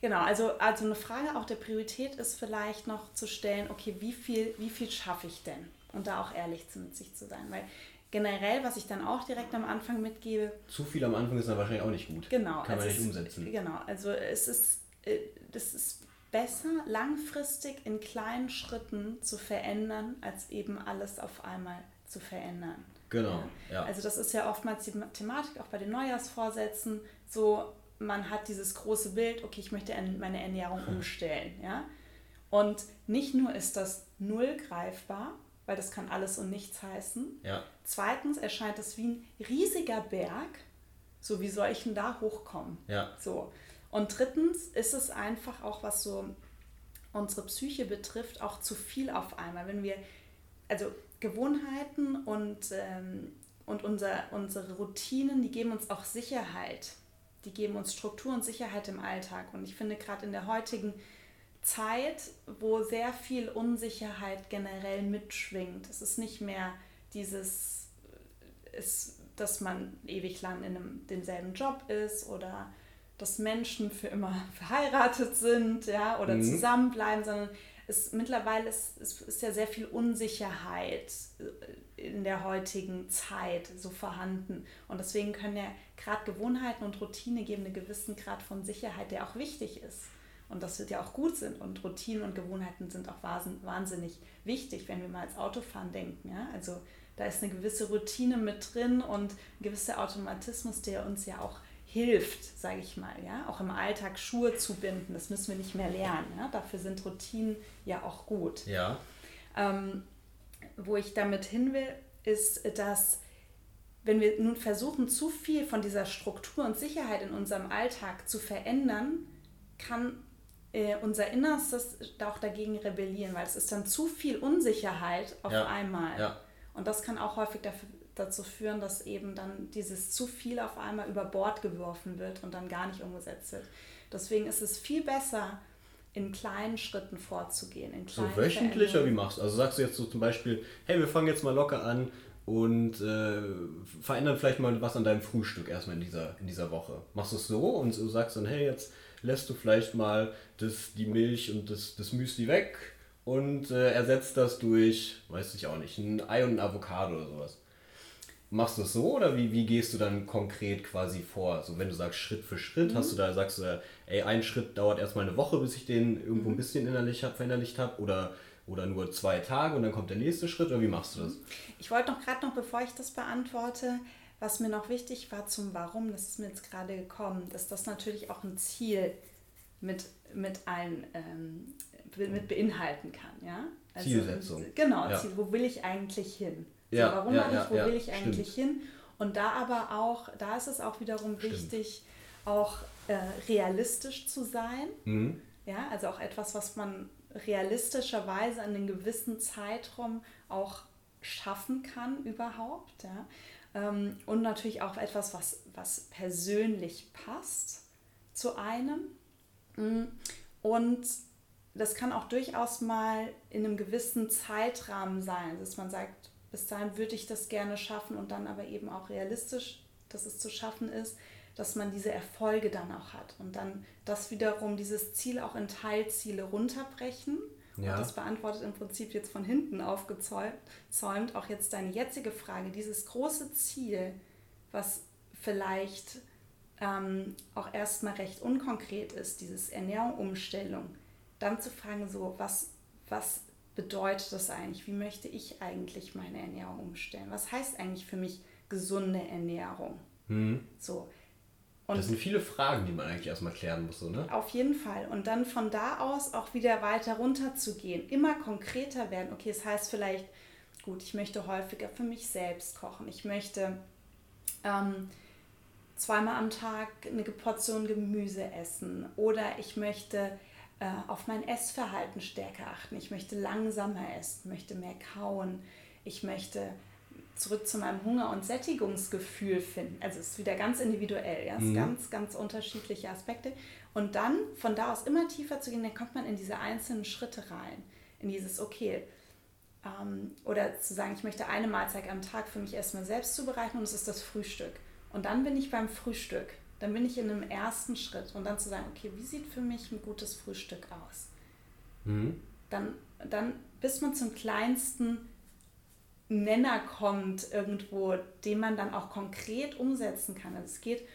Genau, also, also eine Frage auch der Priorität ist vielleicht noch zu stellen, okay, wie viel, wie viel schaffe ich denn? Und da auch ehrlich mit sich zu sein. Weil generell, was ich dann auch direkt am Anfang mitgebe. Zu viel am Anfang ist dann wahrscheinlich auch nicht gut. Genau. Kann man nicht umsetzen. Genau, also es ist, äh, das ist besser, langfristig in kleinen Schritten zu verändern, als eben alles auf einmal zu verändern. Genau, ja. Also das ist ja oftmals die Thematik auch bei den Neujahrsvorsätzen. So, man hat dieses große Bild, okay, ich möchte meine Ernährung umstellen, ja. Und nicht nur ist das null greifbar, weil das kann alles und nichts heißen. Ja. Zweitens erscheint es wie ein riesiger Berg. So, wie soll ich denn da hochkommen? Ja. So. Und drittens ist es einfach auch, was so unsere Psyche betrifft, auch zu viel auf einmal. Wenn wir, also Gewohnheiten und, ähm, und unser, unsere Routinen, die geben uns auch Sicherheit. Die geben uns Struktur und Sicherheit im Alltag. Und ich finde gerade in der heutigen Zeit, wo sehr viel Unsicherheit generell mitschwingt. Es ist nicht mehr dieses, ist, dass man ewig lang in einem, demselben Job ist oder dass Menschen für immer verheiratet sind ja, oder mhm. zusammenbleiben, sondern es, mittlerweile ist, es ist ja sehr viel Unsicherheit in der heutigen Zeit so vorhanden. Und deswegen können ja gerade Gewohnheiten und Routine geben einen gewissen Grad von Sicherheit, der auch wichtig ist und das wird ja auch gut sind. Und Routinen und Gewohnheiten sind auch wahnsinnig wichtig, wenn wir mal als Autofahren denken. Ja? Also da ist eine gewisse Routine mit drin und ein gewisser Automatismus, der uns ja auch hilft, sage ich mal, ja, auch im Alltag Schuhe zu binden. Das müssen wir nicht mehr lernen. Ja? Dafür sind Routinen ja auch gut. Ja. Ähm, wo ich damit hin will, ist, dass wenn wir nun versuchen, zu viel von dieser Struktur und Sicherheit in unserem Alltag zu verändern, kann äh, unser Innerstes auch dagegen rebellieren, weil es ist dann zu viel Unsicherheit auf ja. einmal. Ja. Und das kann auch häufig dafür, dazu führen, dass eben dann dieses zu viel auf einmal über Bord geworfen wird und dann gar nicht umgesetzt wird. Deswegen ist es viel besser, in kleinen Schritten vorzugehen. In so wöchentlich oder wie machst du? Also sagst du jetzt so zum Beispiel, hey, wir fangen jetzt mal locker an und äh, verändern vielleicht mal was an deinem Frühstück erstmal in dieser, in dieser Woche. Machst du es so und du sagst dann, hey, jetzt lässt du vielleicht mal das, die Milch und das, das Müsli weg und äh, ersetzt das durch, weiß ich auch nicht, ein Ei und ein Avocado oder sowas. Machst du es so oder wie, wie gehst du dann konkret quasi vor? So wenn du sagst Schritt für Schritt, mhm. hast du da, sagst du, ey, ein Schritt dauert erstmal eine Woche, bis ich den irgendwo ein mhm. bisschen innerlich hab, verinnerlicht habe oder, oder nur zwei Tage und dann kommt der nächste Schritt oder wie machst du das? Ich wollte noch gerade noch, bevor ich das beantworte, was mir noch wichtig war zum Warum, das ist mir jetzt gerade gekommen, dass das natürlich auch ein Ziel mit, mit allen ähm, mit beinhalten kann. Ja? Also, Zielsetzung. Genau, ja. Ziel, wo will ich eigentlich hin? Ja, so, warum ja, mache ich, wo will ich eigentlich stimmt. hin? Und da aber auch, da ist es auch wiederum stimmt. wichtig, auch äh, realistisch zu sein. Mhm. Ja, also auch etwas, was man realistischerweise in einem gewissen Zeitraum auch schaffen kann überhaupt. Ja? Ähm, und natürlich auch etwas, was, was persönlich passt zu einem. Mm, und das kann auch durchaus mal in einem gewissen Zeitrahmen sein, dass man sagt, bis dahin würde ich das gerne schaffen und dann aber eben auch realistisch, dass es zu schaffen ist, dass man diese Erfolge dann auch hat und dann das wiederum dieses Ziel auch in Teilziele runterbrechen ja. Und das beantwortet im Prinzip jetzt von hinten aufgezäumt auch jetzt deine jetzige Frage. Dieses große Ziel, was vielleicht ähm, auch erstmal recht unkonkret ist, dieses Ernährungsumstellung, dann zu fragen, so, was, was bedeutet das eigentlich? Wie möchte ich eigentlich meine Ernährung umstellen? Was heißt eigentlich für mich gesunde Ernährung? Mhm. So, und das sind viele Fragen, die man eigentlich erstmal klären muss, so, ne? Auf jeden Fall. Und dann von da aus auch wieder weiter runter zu gehen, immer konkreter werden. Okay, das heißt vielleicht, gut, ich möchte häufiger für mich selbst kochen. Ich möchte ähm, zweimal am Tag eine Portion Gemüse essen. Oder ich möchte äh, auf mein Essverhalten stärker achten. Ich möchte langsamer essen, möchte mehr kauen. Ich möchte zurück zu meinem Hunger- und Sättigungsgefühl finden. Also es ist wieder ganz individuell, ja, es mhm. ganz, ganz unterschiedliche Aspekte. Und dann von da aus immer tiefer zu gehen, dann kommt man in diese einzelnen Schritte rein. In dieses, okay, ähm, oder zu sagen, ich möchte eine Mahlzeit am Tag für mich erstmal selbst zubereiten und es ist das Frühstück. Und dann bin ich beim Frühstück. Dann bin ich in einem ersten Schritt und dann zu sagen, okay, wie sieht für mich ein gutes Frühstück aus? Mhm. Dann, dann, bis man zum kleinsten Nenner kommt irgendwo, den man dann auch konkret umsetzen kann. Also es geht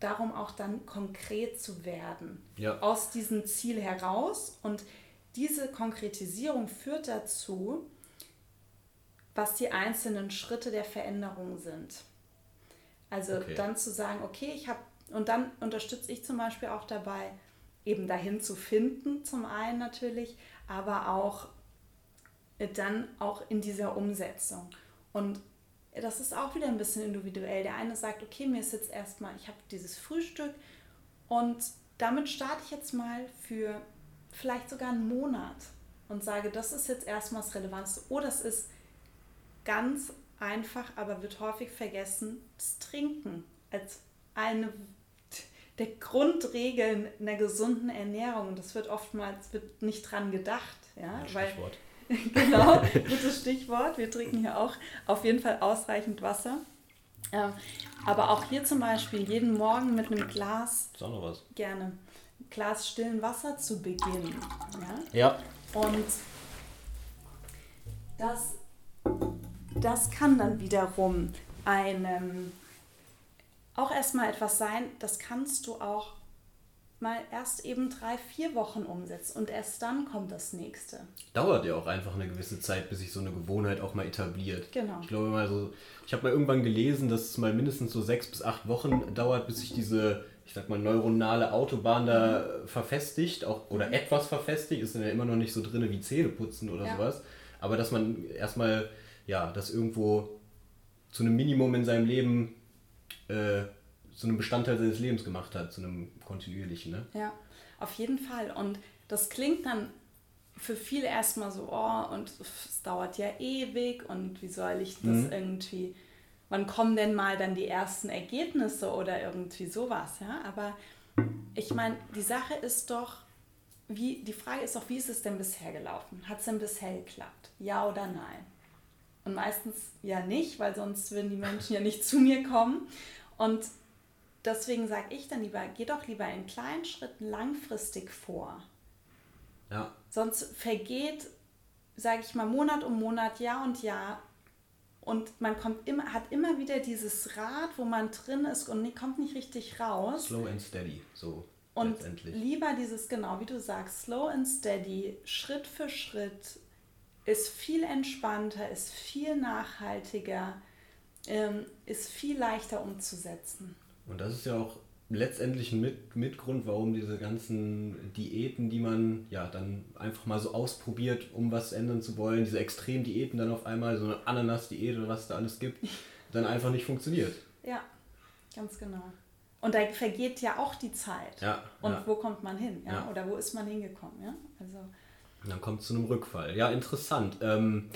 darum, auch dann konkret zu werden ja. aus diesem Ziel heraus. Und diese Konkretisierung führt dazu, was die einzelnen Schritte der Veränderung sind. Also okay. dann zu sagen, okay, ich habe, und dann unterstütze ich zum Beispiel auch dabei, eben dahin zu finden, zum einen natürlich, aber auch dann auch in dieser Umsetzung. Und das ist auch wieder ein bisschen individuell. Der eine sagt, okay, mir ist jetzt erstmal, ich habe dieses Frühstück und damit starte ich jetzt mal für vielleicht sogar einen Monat und sage, das ist jetzt erstmal das Relevanteste. Oder es ist ganz einfach, aber wird häufig vergessen, das Trinken als eine der Grundregeln einer gesunden Ernährung. Und das wird oftmals wird nicht dran gedacht. Ja, ja weil, genau, gutes Stichwort. Wir trinken hier auch auf jeden Fall ausreichend Wasser. Ähm, aber auch hier zum Beispiel jeden Morgen mit einem Glas. Sag noch was. Gerne. Glas stillen Wasser zu beginnen. Ja. ja. Und das, das kann dann wiederum einem auch erstmal etwas sein, das kannst du auch mal erst eben drei, vier Wochen umsetzen und erst dann kommt das nächste. Dauert ja auch einfach eine gewisse Zeit, bis sich so eine Gewohnheit auch mal etabliert. Genau. Ich glaube mal so, ich habe mal irgendwann gelesen, dass es mal mindestens so sechs bis acht Wochen dauert, bis sich diese, ich sag mal, neuronale Autobahn da mhm. verfestigt, auch oder mhm. etwas verfestigt, ist ja immer noch nicht so drin wie Zähneputzen oder ja. sowas. Aber dass man erstmal, ja, das irgendwo zu einem Minimum in seinem Leben äh, zu einem Bestandteil seines Lebens gemacht hat, zu einem kontinuierlichen. Ne? Ja, auf jeden Fall. Und das klingt dann für viele erstmal so, oh, und es dauert ja ewig und wie soll ich das mhm. irgendwie, wann kommen denn mal dann die ersten Ergebnisse oder irgendwie sowas, ja? Aber ich meine, die Sache ist doch, wie, die Frage ist doch, wie ist es denn bisher gelaufen? Hat es denn bisher geklappt? Ja oder nein? Und meistens ja nicht, weil sonst würden die Menschen ja nicht zu mir kommen. Und deswegen sage ich dann lieber, geh doch lieber in kleinen Schritten langfristig vor. Ja. Sonst vergeht, sage ich mal, Monat um Monat, Jahr und Jahr. Und man kommt immer, hat immer wieder dieses Rad, wo man drin ist und kommt nicht richtig raus. Slow and steady, so. Und lieber dieses, genau wie du sagst, slow and steady, Schritt für Schritt, ist viel entspannter, ist viel nachhaltiger, ähm, ist viel leichter umzusetzen. Und das ist ja auch letztendlich ein Mit Mitgrund, warum diese ganzen Diäten, die man ja dann einfach mal so ausprobiert, um was ändern zu wollen, diese Extremdiäten dann auf einmal, so eine Ananas-Diät oder was es da alles gibt, dann einfach nicht funktioniert. Ja, ganz genau. Und da vergeht ja auch die Zeit. Ja, Und ja. wo kommt man hin? Ja? ja? Oder wo ist man hingekommen? Ja? Also und dann kommt es zu einem Rückfall. Ja, interessant. Ähm,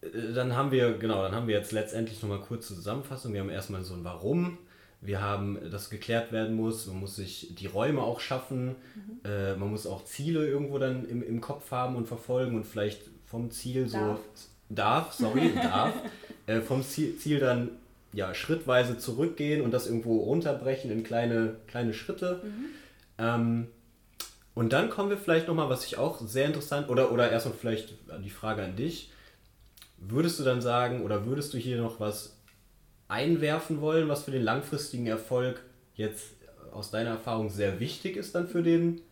äh, dann haben wir, genau, dann haben wir jetzt letztendlich nochmal kurz Zusammenfassung. Wir haben erstmal so ein Warum. Wir haben, das geklärt werden muss. Man muss sich die Räume auch schaffen. Mhm. Äh, man muss auch Ziele irgendwo dann im, im Kopf haben und verfolgen und vielleicht vom Ziel so. Darf, darf sorry, darf. Äh, vom Ziel, Ziel dann ja, schrittweise zurückgehen und das irgendwo runterbrechen in kleine, kleine Schritte. Mhm. Ähm, und dann kommen wir vielleicht nochmal, was ich auch sehr interessant, oder, oder erstmal vielleicht die Frage an dich. Würdest du dann sagen, oder würdest du hier noch was einwerfen wollen, was für den langfristigen Erfolg jetzt aus deiner Erfahrung sehr wichtig ist dann für den,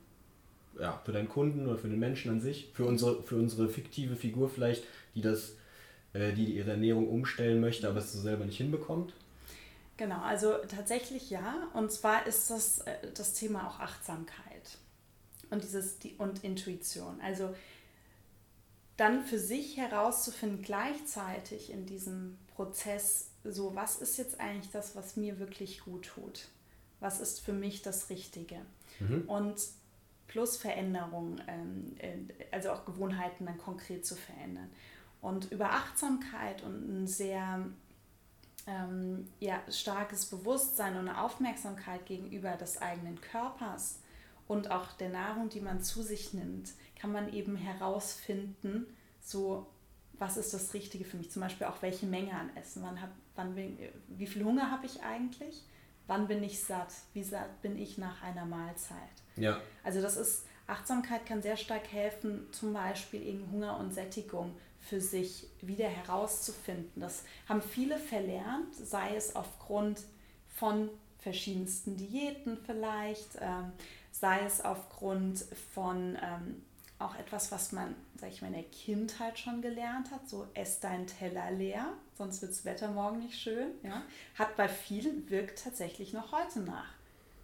ja, für deinen Kunden oder für den Menschen an sich, für unsere, für unsere fiktive Figur vielleicht, die das, äh, die ihre Ernährung umstellen möchte, aber es so selber nicht hinbekommt? Genau, also tatsächlich ja. Und zwar ist das äh, das Thema auch Achtsamkeit und, dieses, die, und Intuition. Also dann für sich herauszufinden, gleichzeitig in diesem Prozess, so was ist jetzt eigentlich das, was mir wirklich gut tut? Was ist für mich das Richtige? Mhm. Und plus Veränderungen, ähm, äh, also auch Gewohnheiten dann konkret zu verändern. Und über Achtsamkeit und ein sehr ähm, ja, starkes Bewusstsein und eine Aufmerksamkeit gegenüber des eigenen Körpers und auch der Nahrung, die man zu sich nimmt, kann man eben herausfinden, so was ist das Richtige für mich. Zum Beispiel auch welche Menge an Essen. Wann hab, wann bin, wie viel Hunger habe ich eigentlich? Wann bin ich satt? Wie satt bin ich nach einer Mahlzeit? Ja. Also das ist, Achtsamkeit kann sehr stark helfen, zum Beispiel eben Hunger und Sättigung für sich wieder herauszufinden. Das haben viele verlernt, sei es aufgrund von verschiedensten Diäten vielleicht, ähm, sei es aufgrund von ähm, auch etwas, was man, sag ich mal, in der Kindheit schon gelernt hat, so ess dein Teller leer, sonst wird das Wetter morgen nicht schön. Ja? Hat bei vielen, wirkt tatsächlich noch heute nach.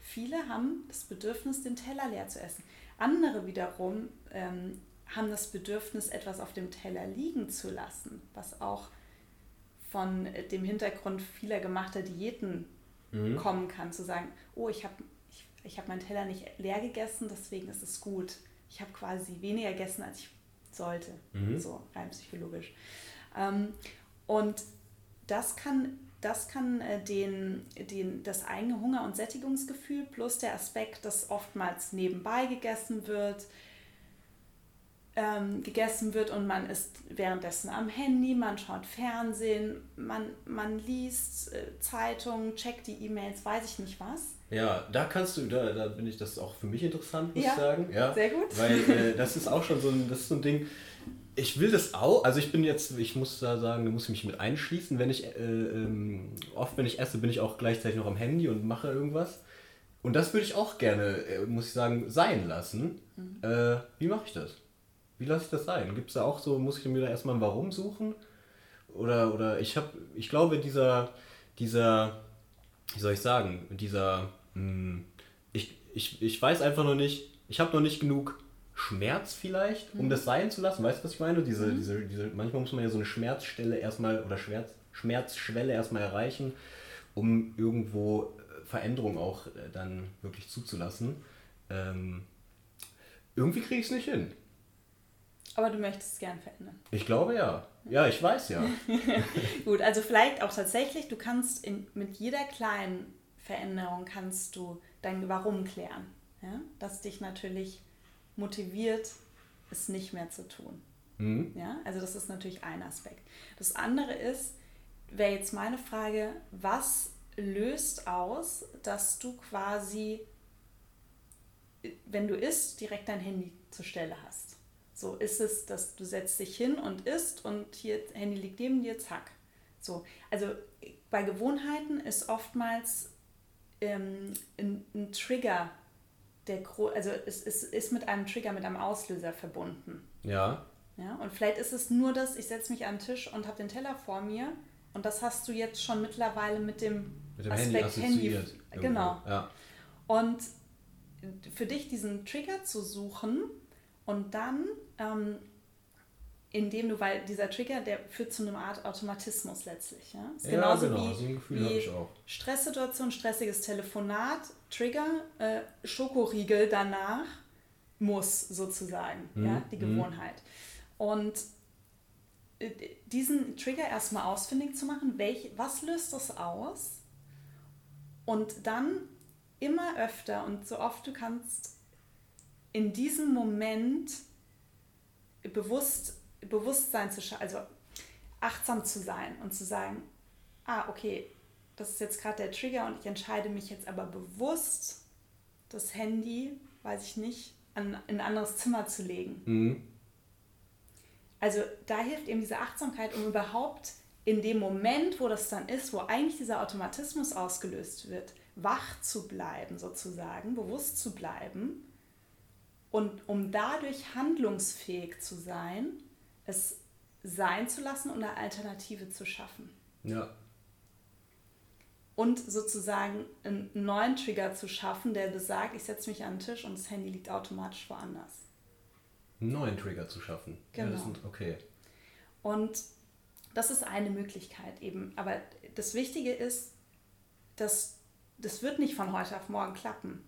Viele haben das Bedürfnis, den Teller leer zu essen. Andere wiederum ähm, haben das Bedürfnis, etwas auf dem Teller liegen zu lassen, was auch von dem Hintergrund vieler gemachter Diäten mhm. kommen kann, zu sagen, oh, ich habe ich, ich hab meinen Teller nicht leer gegessen, deswegen ist es gut. Ich habe quasi weniger gegessen, als ich sollte, mhm. so rein psychologisch. Ähm, und das kann, das kann äh, den, den, das eigene Hunger- und Sättigungsgefühl plus der Aspekt, dass oftmals nebenbei gegessen wird, ähm, gegessen wird und man ist währenddessen am Handy, man schaut Fernsehen, man, man liest äh, Zeitungen, checkt die E-Mails, weiß ich nicht was. Ja, da kannst du, da, da bin ich das auch für mich interessant, muss ja, ich sagen. Ja, sehr gut. Weil äh, das ist auch schon so ein, das ist so ein Ding. Ich will das auch, also ich bin jetzt, ich muss da sagen, da muss ich mich mit einschließen. Wenn ich, äh, ähm, oft wenn ich esse, bin ich auch gleichzeitig noch am Handy und mache irgendwas. Und das würde ich auch gerne, äh, muss ich sagen, sein lassen. Mhm. Äh, wie mache ich das? Wie lasse ich das sein? Gibt es da auch so, muss ich mir da erstmal ein Warum suchen? Oder, oder ich habe, ich glaube, dieser, dieser, wie soll ich sagen, dieser, mh, hm, ich, ich, ich weiß einfach noch nicht, ich habe noch nicht genug Schmerz vielleicht, um mhm. das sein zu lassen. Weißt du, was ich meine? Diese, mhm. diese, diese, manchmal muss man ja so eine Schmerzstelle erstmal oder Schmerz, Schmerzschwelle erstmal erreichen, um irgendwo Veränderung auch äh, dann wirklich zuzulassen. Ähm, irgendwie kriege ich es nicht hin. Aber du möchtest es gern verändern. Ich glaube ja. Ja, ich weiß ja. Gut, also vielleicht auch tatsächlich, du kannst in, mit jeder kleinen Veränderung kannst du dein Warum klären. Ja? Das dich natürlich motiviert, es nicht mehr zu tun. Mhm. Ja? Also das ist natürlich ein Aspekt. Das andere ist, wäre jetzt meine Frage, was löst aus, dass du quasi, wenn du isst, direkt dein Handy zur Stelle hast? So ist es, dass du setzt dich hin und isst und hier Handy liegt neben dir, zack. So, also bei Gewohnheiten ist oftmals ähm, ein, ein, Trigger, der also es, es ist mit einem Trigger, mit einem Auslöser verbunden. Ja. Ja, und vielleicht ist es nur das, ich setze mich an den Tisch und habe den Teller vor mir und das hast du jetzt schon mittlerweile mit dem, mit dem Aspekt Handy. Handy genau. Ja. Und für dich diesen Trigger zu suchen und dann ähm, indem du, weil dieser Trigger, der führt zu einer Art Automatismus letztlich. Ja? Ist genauso genau, wie, so ein Gefühl wie ich auch. Stresssituation, stressiges Telefonat, Trigger, äh, Schokoriegel danach muss sozusagen, mhm. ja, die mhm. Gewohnheit. Und äh, diesen Trigger erstmal ausfindig zu machen, welch, was löst das aus? Und dann immer öfter und so oft du kannst in diesem Moment bewusst, Bewusstsein zu schaffen, also achtsam zu sein und zu sagen, ah, okay, das ist jetzt gerade der Trigger und ich entscheide mich jetzt aber bewusst, das Handy, weiß ich nicht, an, in ein anderes Zimmer zu legen. Mhm. Also da hilft eben diese Achtsamkeit, um überhaupt in dem Moment, wo das dann ist, wo eigentlich dieser Automatismus ausgelöst wird, wach zu bleiben sozusagen, bewusst zu bleiben und um dadurch handlungsfähig zu sein, es sein zu lassen und eine Alternative zu schaffen. Ja. Und sozusagen einen neuen Trigger zu schaffen, der besagt, ich setze mich an den Tisch und das Handy liegt automatisch woanders. Einen neuen Trigger zu schaffen. Genau. Ja, sind, okay. Und das ist eine Möglichkeit eben. Aber das Wichtige ist, dass das wird nicht von heute auf morgen klappen.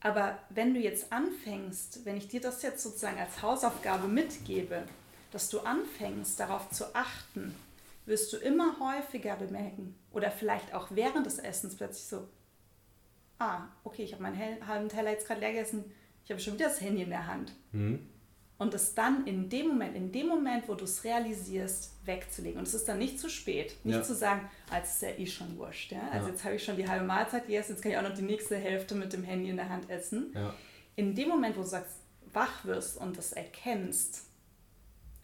Aber wenn du jetzt anfängst, wenn ich dir das jetzt sozusagen als Hausaufgabe mitgebe, dass du anfängst, darauf zu achten, wirst du immer häufiger bemerken oder vielleicht auch während des Essens plötzlich so, ah, okay, ich habe meinen halben Teller jetzt gerade leer gegessen, ich habe schon wieder das Handy in der Hand. Mhm. Und es dann in dem Moment, in dem Moment, wo du es realisierst, wegzulegen. Und es ist dann nicht zu spät. Nicht ja. zu sagen, als ah, ist ja eh schon wurscht. Ja? Also ja. jetzt habe ich schon die halbe Mahlzeit gegessen, jetzt kann ich auch noch die nächste Hälfte mit dem Handy in der Hand essen. In dem Moment, wo du sagst, wach wirst und das erkennst,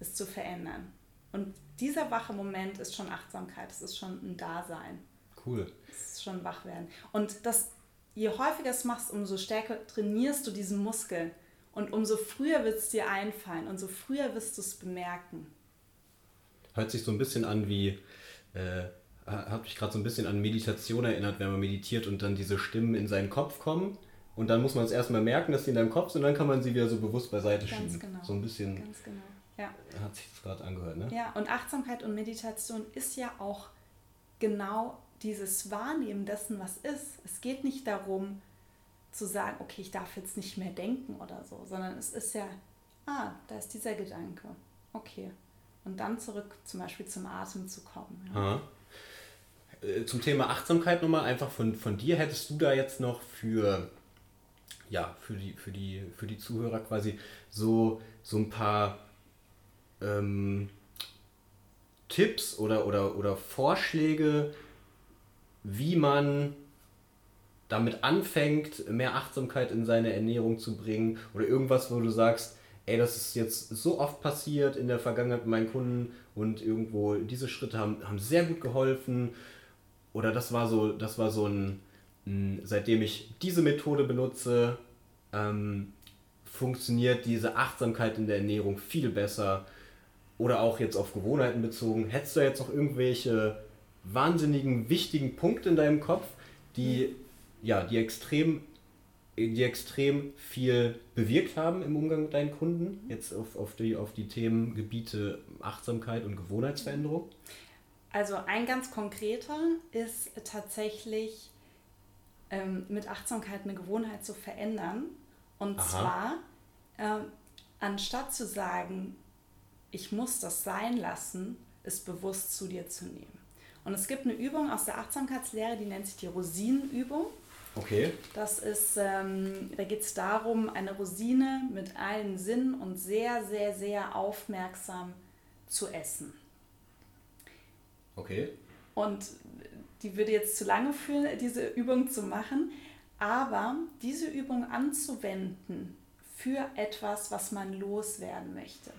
es zu verändern. Und dieser wache Moment ist schon Achtsamkeit, es ist schon ein Dasein. Cool. Es ist schon wach werden. Und das, je häufiger es machst, umso stärker trainierst du diesen Muskel. Und umso früher wird es dir einfallen, umso früher wirst du es bemerken. Hört sich so ein bisschen an wie, äh, hat mich gerade so ein bisschen an Meditation erinnert, wenn man meditiert und dann diese Stimmen in seinen Kopf kommen. Und dann muss man es erstmal merken, dass sie in deinem Kopf sind, und dann kann man sie wieder so bewusst beiseite Ganz schieben. Genau. So ein bisschen. Ganz genau. Ja. Hat sich das gerade angehört, ne? Ja, und Achtsamkeit und Meditation ist ja auch genau dieses Wahrnehmen dessen, was ist. Es geht nicht darum zu sagen, okay, ich darf jetzt nicht mehr denken oder so, sondern es ist ja, ah, da ist dieser Gedanke. Okay. Und dann zurück zum Beispiel zum Atem zu kommen. Ja. Äh, zum Thema Achtsamkeit nochmal, einfach von, von dir, hättest du da jetzt noch für, ja, für die, für die, für die Zuhörer quasi so, so ein paar ähm, Tipps oder, oder, oder Vorschläge, wie man damit anfängt, mehr Achtsamkeit in seine Ernährung zu bringen oder irgendwas, wo du sagst, ey, das ist jetzt so oft passiert in der Vergangenheit mit meinen Kunden und irgendwo diese Schritte haben, haben sehr gut geholfen. Oder das war so, das war so ein, seitdem ich diese Methode benutze, ähm, funktioniert diese Achtsamkeit in der Ernährung viel besser. Oder auch jetzt auf Gewohnheiten bezogen. Hättest du jetzt noch irgendwelche wahnsinnigen, wichtigen Punkte in deinem Kopf, die, ja, die extrem die extrem viel bewirkt haben im Umgang mit deinen Kunden, jetzt auf, auf, die, auf die Themengebiete Achtsamkeit und Gewohnheitsveränderung? Also ein ganz konkreter ist tatsächlich ähm, mit Achtsamkeit eine Gewohnheit zu verändern. Und Aha. zwar, äh, anstatt zu sagen, ich muss das sein lassen, es bewusst zu dir zu nehmen. Und es gibt eine Übung aus der Achtsamkeitslehre, die nennt sich die Rosinenübung. Okay. Das ist, ähm, da geht es darum, eine Rosine mit allen Sinnen und sehr, sehr, sehr aufmerksam zu essen. Okay. Und die würde jetzt zu lange führen, diese Übung zu machen, aber diese Übung anzuwenden für etwas, was man loswerden möchte.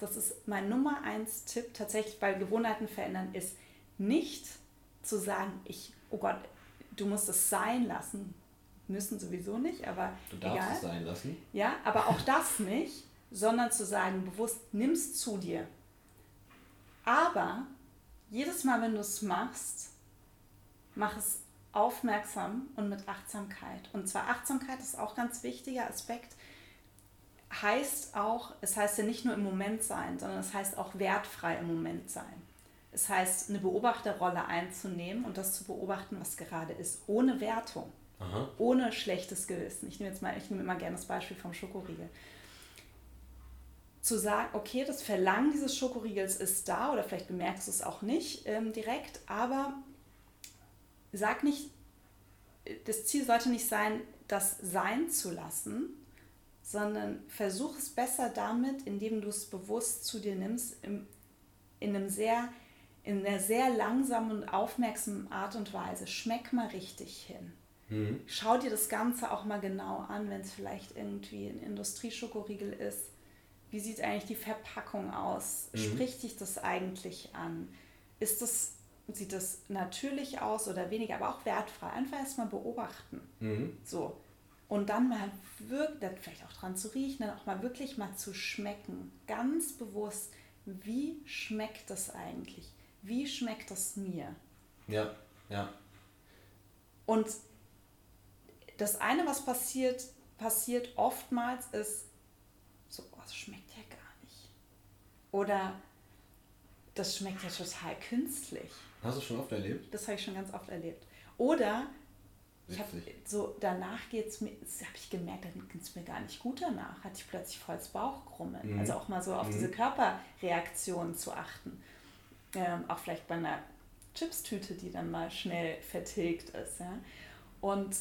Das ist mein Nummer eins Tipp tatsächlich bei Gewohnheiten verändern, ist nicht zu sagen, ich, oh Gott, du musst es sein lassen. Müssen sowieso nicht, aber. Du darfst egal. es sein lassen. Ja, aber auch das nicht, sondern zu sagen, bewusst nimmst zu dir. Aber jedes Mal, wenn du es machst, mach es aufmerksam und mit Achtsamkeit. Und zwar Achtsamkeit ist auch ein ganz wichtiger Aspekt. Heißt auch, es heißt ja nicht nur im Moment sein, sondern es heißt auch wertfrei im Moment sein. Es heißt, eine Beobachterrolle einzunehmen und das zu beobachten, was gerade ist, ohne Wertung, Aha. ohne schlechtes Gewissen. Ich nehme jetzt mal, ich nehme immer gerne das Beispiel vom Schokoriegel. Zu sagen, okay, das Verlangen dieses Schokoriegels ist da oder vielleicht bemerkst du es auch nicht ähm, direkt, aber sag nicht, das Ziel sollte nicht sein, das sein zu lassen, sondern versuch es besser damit, indem du es bewusst zu dir nimmst, im, in einem sehr in einer sehr langsamen und aufmerksamen Art und Weise. Schmeck mal richtig hin. Mhm. Schau dir das Ganze auch mal genau an, wenn es vielleicht irgendwie ein Industrieschokoriegel ist. Wie sieht eigentlich die Verpackung aus? Mhm. Spricht dich das eigentlich an? Ist das, sieht das natürlich aus oder weniger, aber auch wertfrei? Einfach erstmal beobachten. Mhm. So. Und dann mal wirklich, vielleicht auch dran zu riechen, dann auch mal wirklich mal zu schmecken. Ganz bewusst, wie schmeckt das eigentlich? Wie schmeckt das mir? Ja, ja. Und das eine, was passiert, passiert oftmals, ist so, oh, das schmeckt ja gar nicht. Oder das schmeckt ja total künstlich. Hast du schon oft erlebt? Das habe ich schon ganz oft erlebt. Oder Ich habe so, danach geht's mir, habe ich gemerkt, dann geht es mir gar nicht gut danach. Hatte ich plötzlich volles Bauchkrummeln. Mhm. Also auch mal so auf mhm. diese Körperreaktionen zu achten. Ähm, auch vielleicht bei einer Chipstüte, die dann mal schnell vertilgt ist. Ja? Und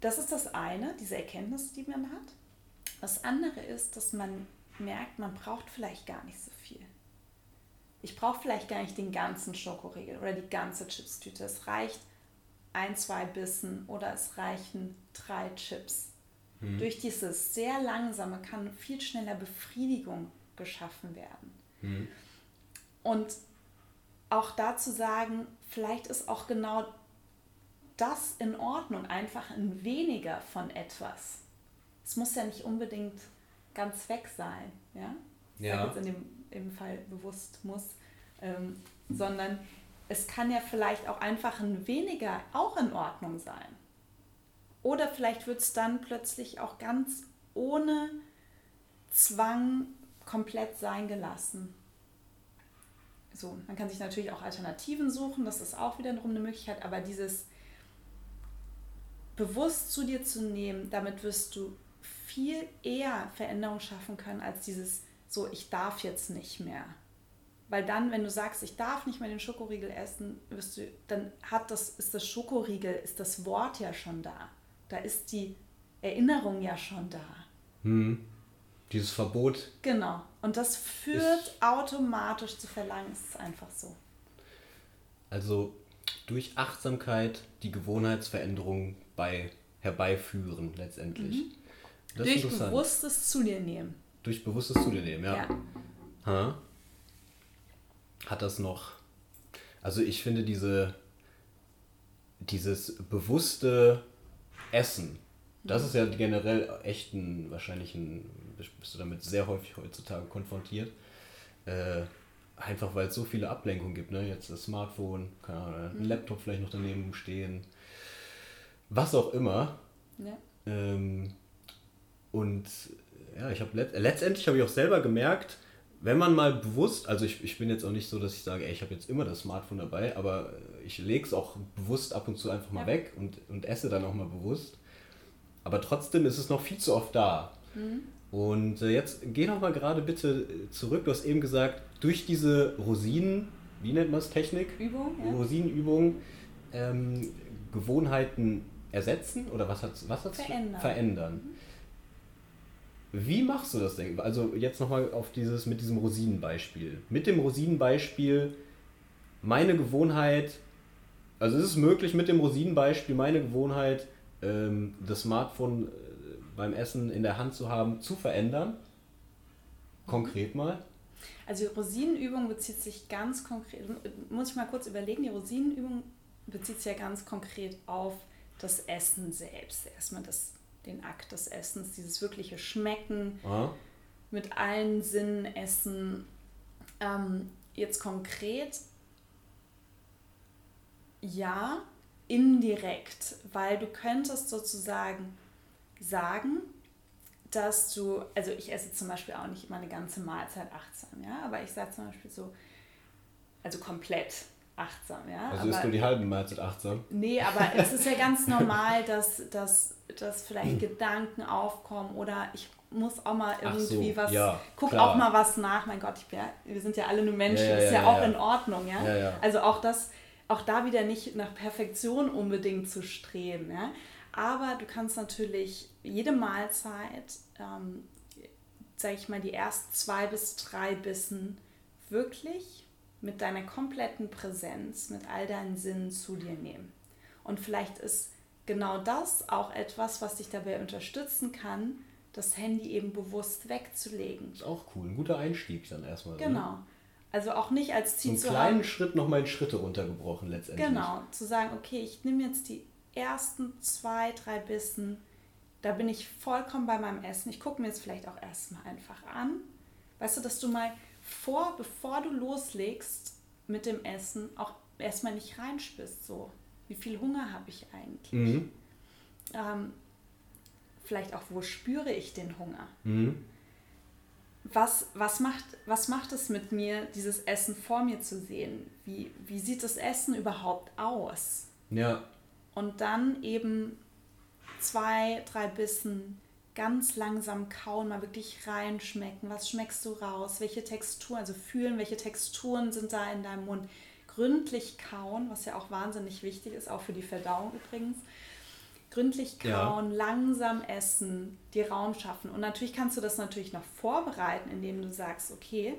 das ist das eine, diese Erkenntnis, die man hat. Das andere ist, dass man merkt, man braucht vielleicht gar nicht so viel. Ich brauche vielleicht gar nicht den ganzen Schokoriegel oder die ganze Chipstüte. Es reicht ein, zwei Bissen oder es reichen drei Chips. Hm. Durch dieses sehr langsame kann viel schneller Befriedigung geschaffen werden. Hm. Und auch dazu sagen, vielleicht ist auch genau das in Ordnung, einfach ein weniger von etwas. Es muss ja nicht unbedingt ganz weg sein, ja? ja. jetzt in dem, im Fall bewusst muss, ähm, sondern es kann ja vielleicht auch einfach ein weniger auch in Ordnung sein. Oder vielleicht wird es dann plötzlich auch ganz ohne Zwang komplett sein gelassen. So, man kann sich natürlich auch Alternativen suchen, das ist auch wiederum eine Möglichkeit, aber dieses bewusst zu dir zu nehmen, damit wirst du viel eher Veränderungen schaffen können als dieses so, ich darf jetzt nicht mehr. Weil dann, wenn du sagst, ich darf nicht mehr den Schokoriegel essen, wirst du, dann hat das, ist das Schokoriegel, ist das Wort ja schon da. Da ist die Erinnerung ja schon da. Hm. Dieses Verbot. Genau. Und das führt automatisch zu Verlangen. Es ist einfach so. Also durch Achtsamkeit die Gewohnheitsveränderung bei herbeiführen letztendlich. Mhm. durch bewusstes zu dir nehmen. Durch bewusstes zu dir nehmen, ja. ja. Ha? Hat das noch. Also ich finde diese dieses bewusste Essen, das ist ja generell echt ein, wahrscheinlich ein, bist du damit sehr häufig heutzutage konfrontiert. Äh, einfach weil es so viele Ablenkungen gibt, ne? Jetzt das Smartphone, keine Ahnung, ein mhm. Laptop vielleicht noch daneben stehen, was auch immer. Ja. Ähm, und ja, ich habe let letztendlich habe ich auch selber gemerkt, wenn man mal bewusst, also ich, ich bin jetzt auch nicht so, dass ich sage, ey, ich habe jetzt immer das Smartphone dabei, aber ich lege es auch bewusst ab und zu einfach mal ja. weg und, und esse dann auch mal bewusst. Aber trotzdem ist es noch viel zu oft da. Mhm. Und äh, jetzt geh noch mal gerade bitte zurück. Du hast eben gesagt, durch diese Rosinen, wie nennt man es, Technik? Übung. Ja. Rosinenübung, ähm, Gewohnheiten ersetzen oder was hat was hat's verändern? verändern. Mhm. Wie machst du das denn? Also jetzt nochmal auf dieses mit diesem Rosinenbeispiel. Mit dem Rosinenbeispiel meine Gewohnheit, also ist es möglich mit dem Rosinenbeispiel meine Gewohnheit, ähm, das Smartphone äh, beim Essen in der Hand zu haben, zu verändern? Konkret mal? Also die Rosinenübung bezieht sich ganz konkret, muss ich mal kurz überlegen, die Rosinenübung bezieht sich ja ganz konkret auf das Essen selbst. Erstmal das, den Akt des Essens, dieses wirkliche Schmecken, Aha. mit allen Sinnen essen. Ähm, jetzt konkret, ja, indirekt, weil du könntest sozusagen sagen, dass du, also ich esse zum Beispiel auch nicht immer eine ganze Mahlzeit achtsam, ja, aber ich sage zum Beispiel so, also komplett achtsam, ja. Also ist nur die halbe Mahlzeit achtsam? Nee, aber es ist ja ganz normal, dass, dass, dass vielleicht Gedanken aufkommen oder ich muss auch mal irgendwie so, was, ja, guck klar. auch mal was nach, mein Gott, ich ja, wir sind ja alle nur Menschen, ja, ja, ist ja, auch in Ordnung, ja. Also auch das, auch da wieder nicht nach Perfektion unbedingt zu streben, ja. Aber du kannst natürlich jede Mahlzeit, ähm, sage ich mal, die ersten zwei bis drei Bissen wirklich mit deiner kompletten Präsenz, mit all deinen Sinnen zu dir nehmen. Und vielleicht ist genau das auch etwas, was dich dabei unterstützen kann, das Handy eben bewusst wegzulegen. Ist auch cool, ein guter Einstieg dann erstmal. Genau. Ne? Also auch nicht als Ziel so einen kleinen haben, Schritt nochmal in Schritte runtergebrochen letztendlich. Genau, zu sagen, okay, ich nehme jetzt die ersten zwei, drei Bissen, da bin ich vollkommen bei meinem Essen. Ich gucke mir jetzt vielleicht auch erstmal einfach an. Weißt du, dass du mal vor, bevor du loslegst mit dem Essen, auch erstmal nicht reinspürst, so, wie viel Hunger habe ich eigentlich? Mhm. Ähm, vielleicht auch, wo spüre ich den Hunger? Mhm. Was, was, macht, was macht es mit mir, dieses Essen vor mir zu sehen? Wie, wie sieht das Essen überhaupt aus? Ja. Und dann eben zwei, drei Bissen ganz langsam kauen, mal wirklich reinschmecken. Was schmeckst du raus? Welche Textur, also fühlen, welche Texturen sind da in deinem Mund? Gründlich kauen, was ja auch wahnsinnig wichtig ist, auch für die Verdauung übrigens. Gründlich kauen, ja. langsam essen, dir Raum schaffen. Und natürlich kannst du das natürlich noch vorbereiten, indem du sagst, okay,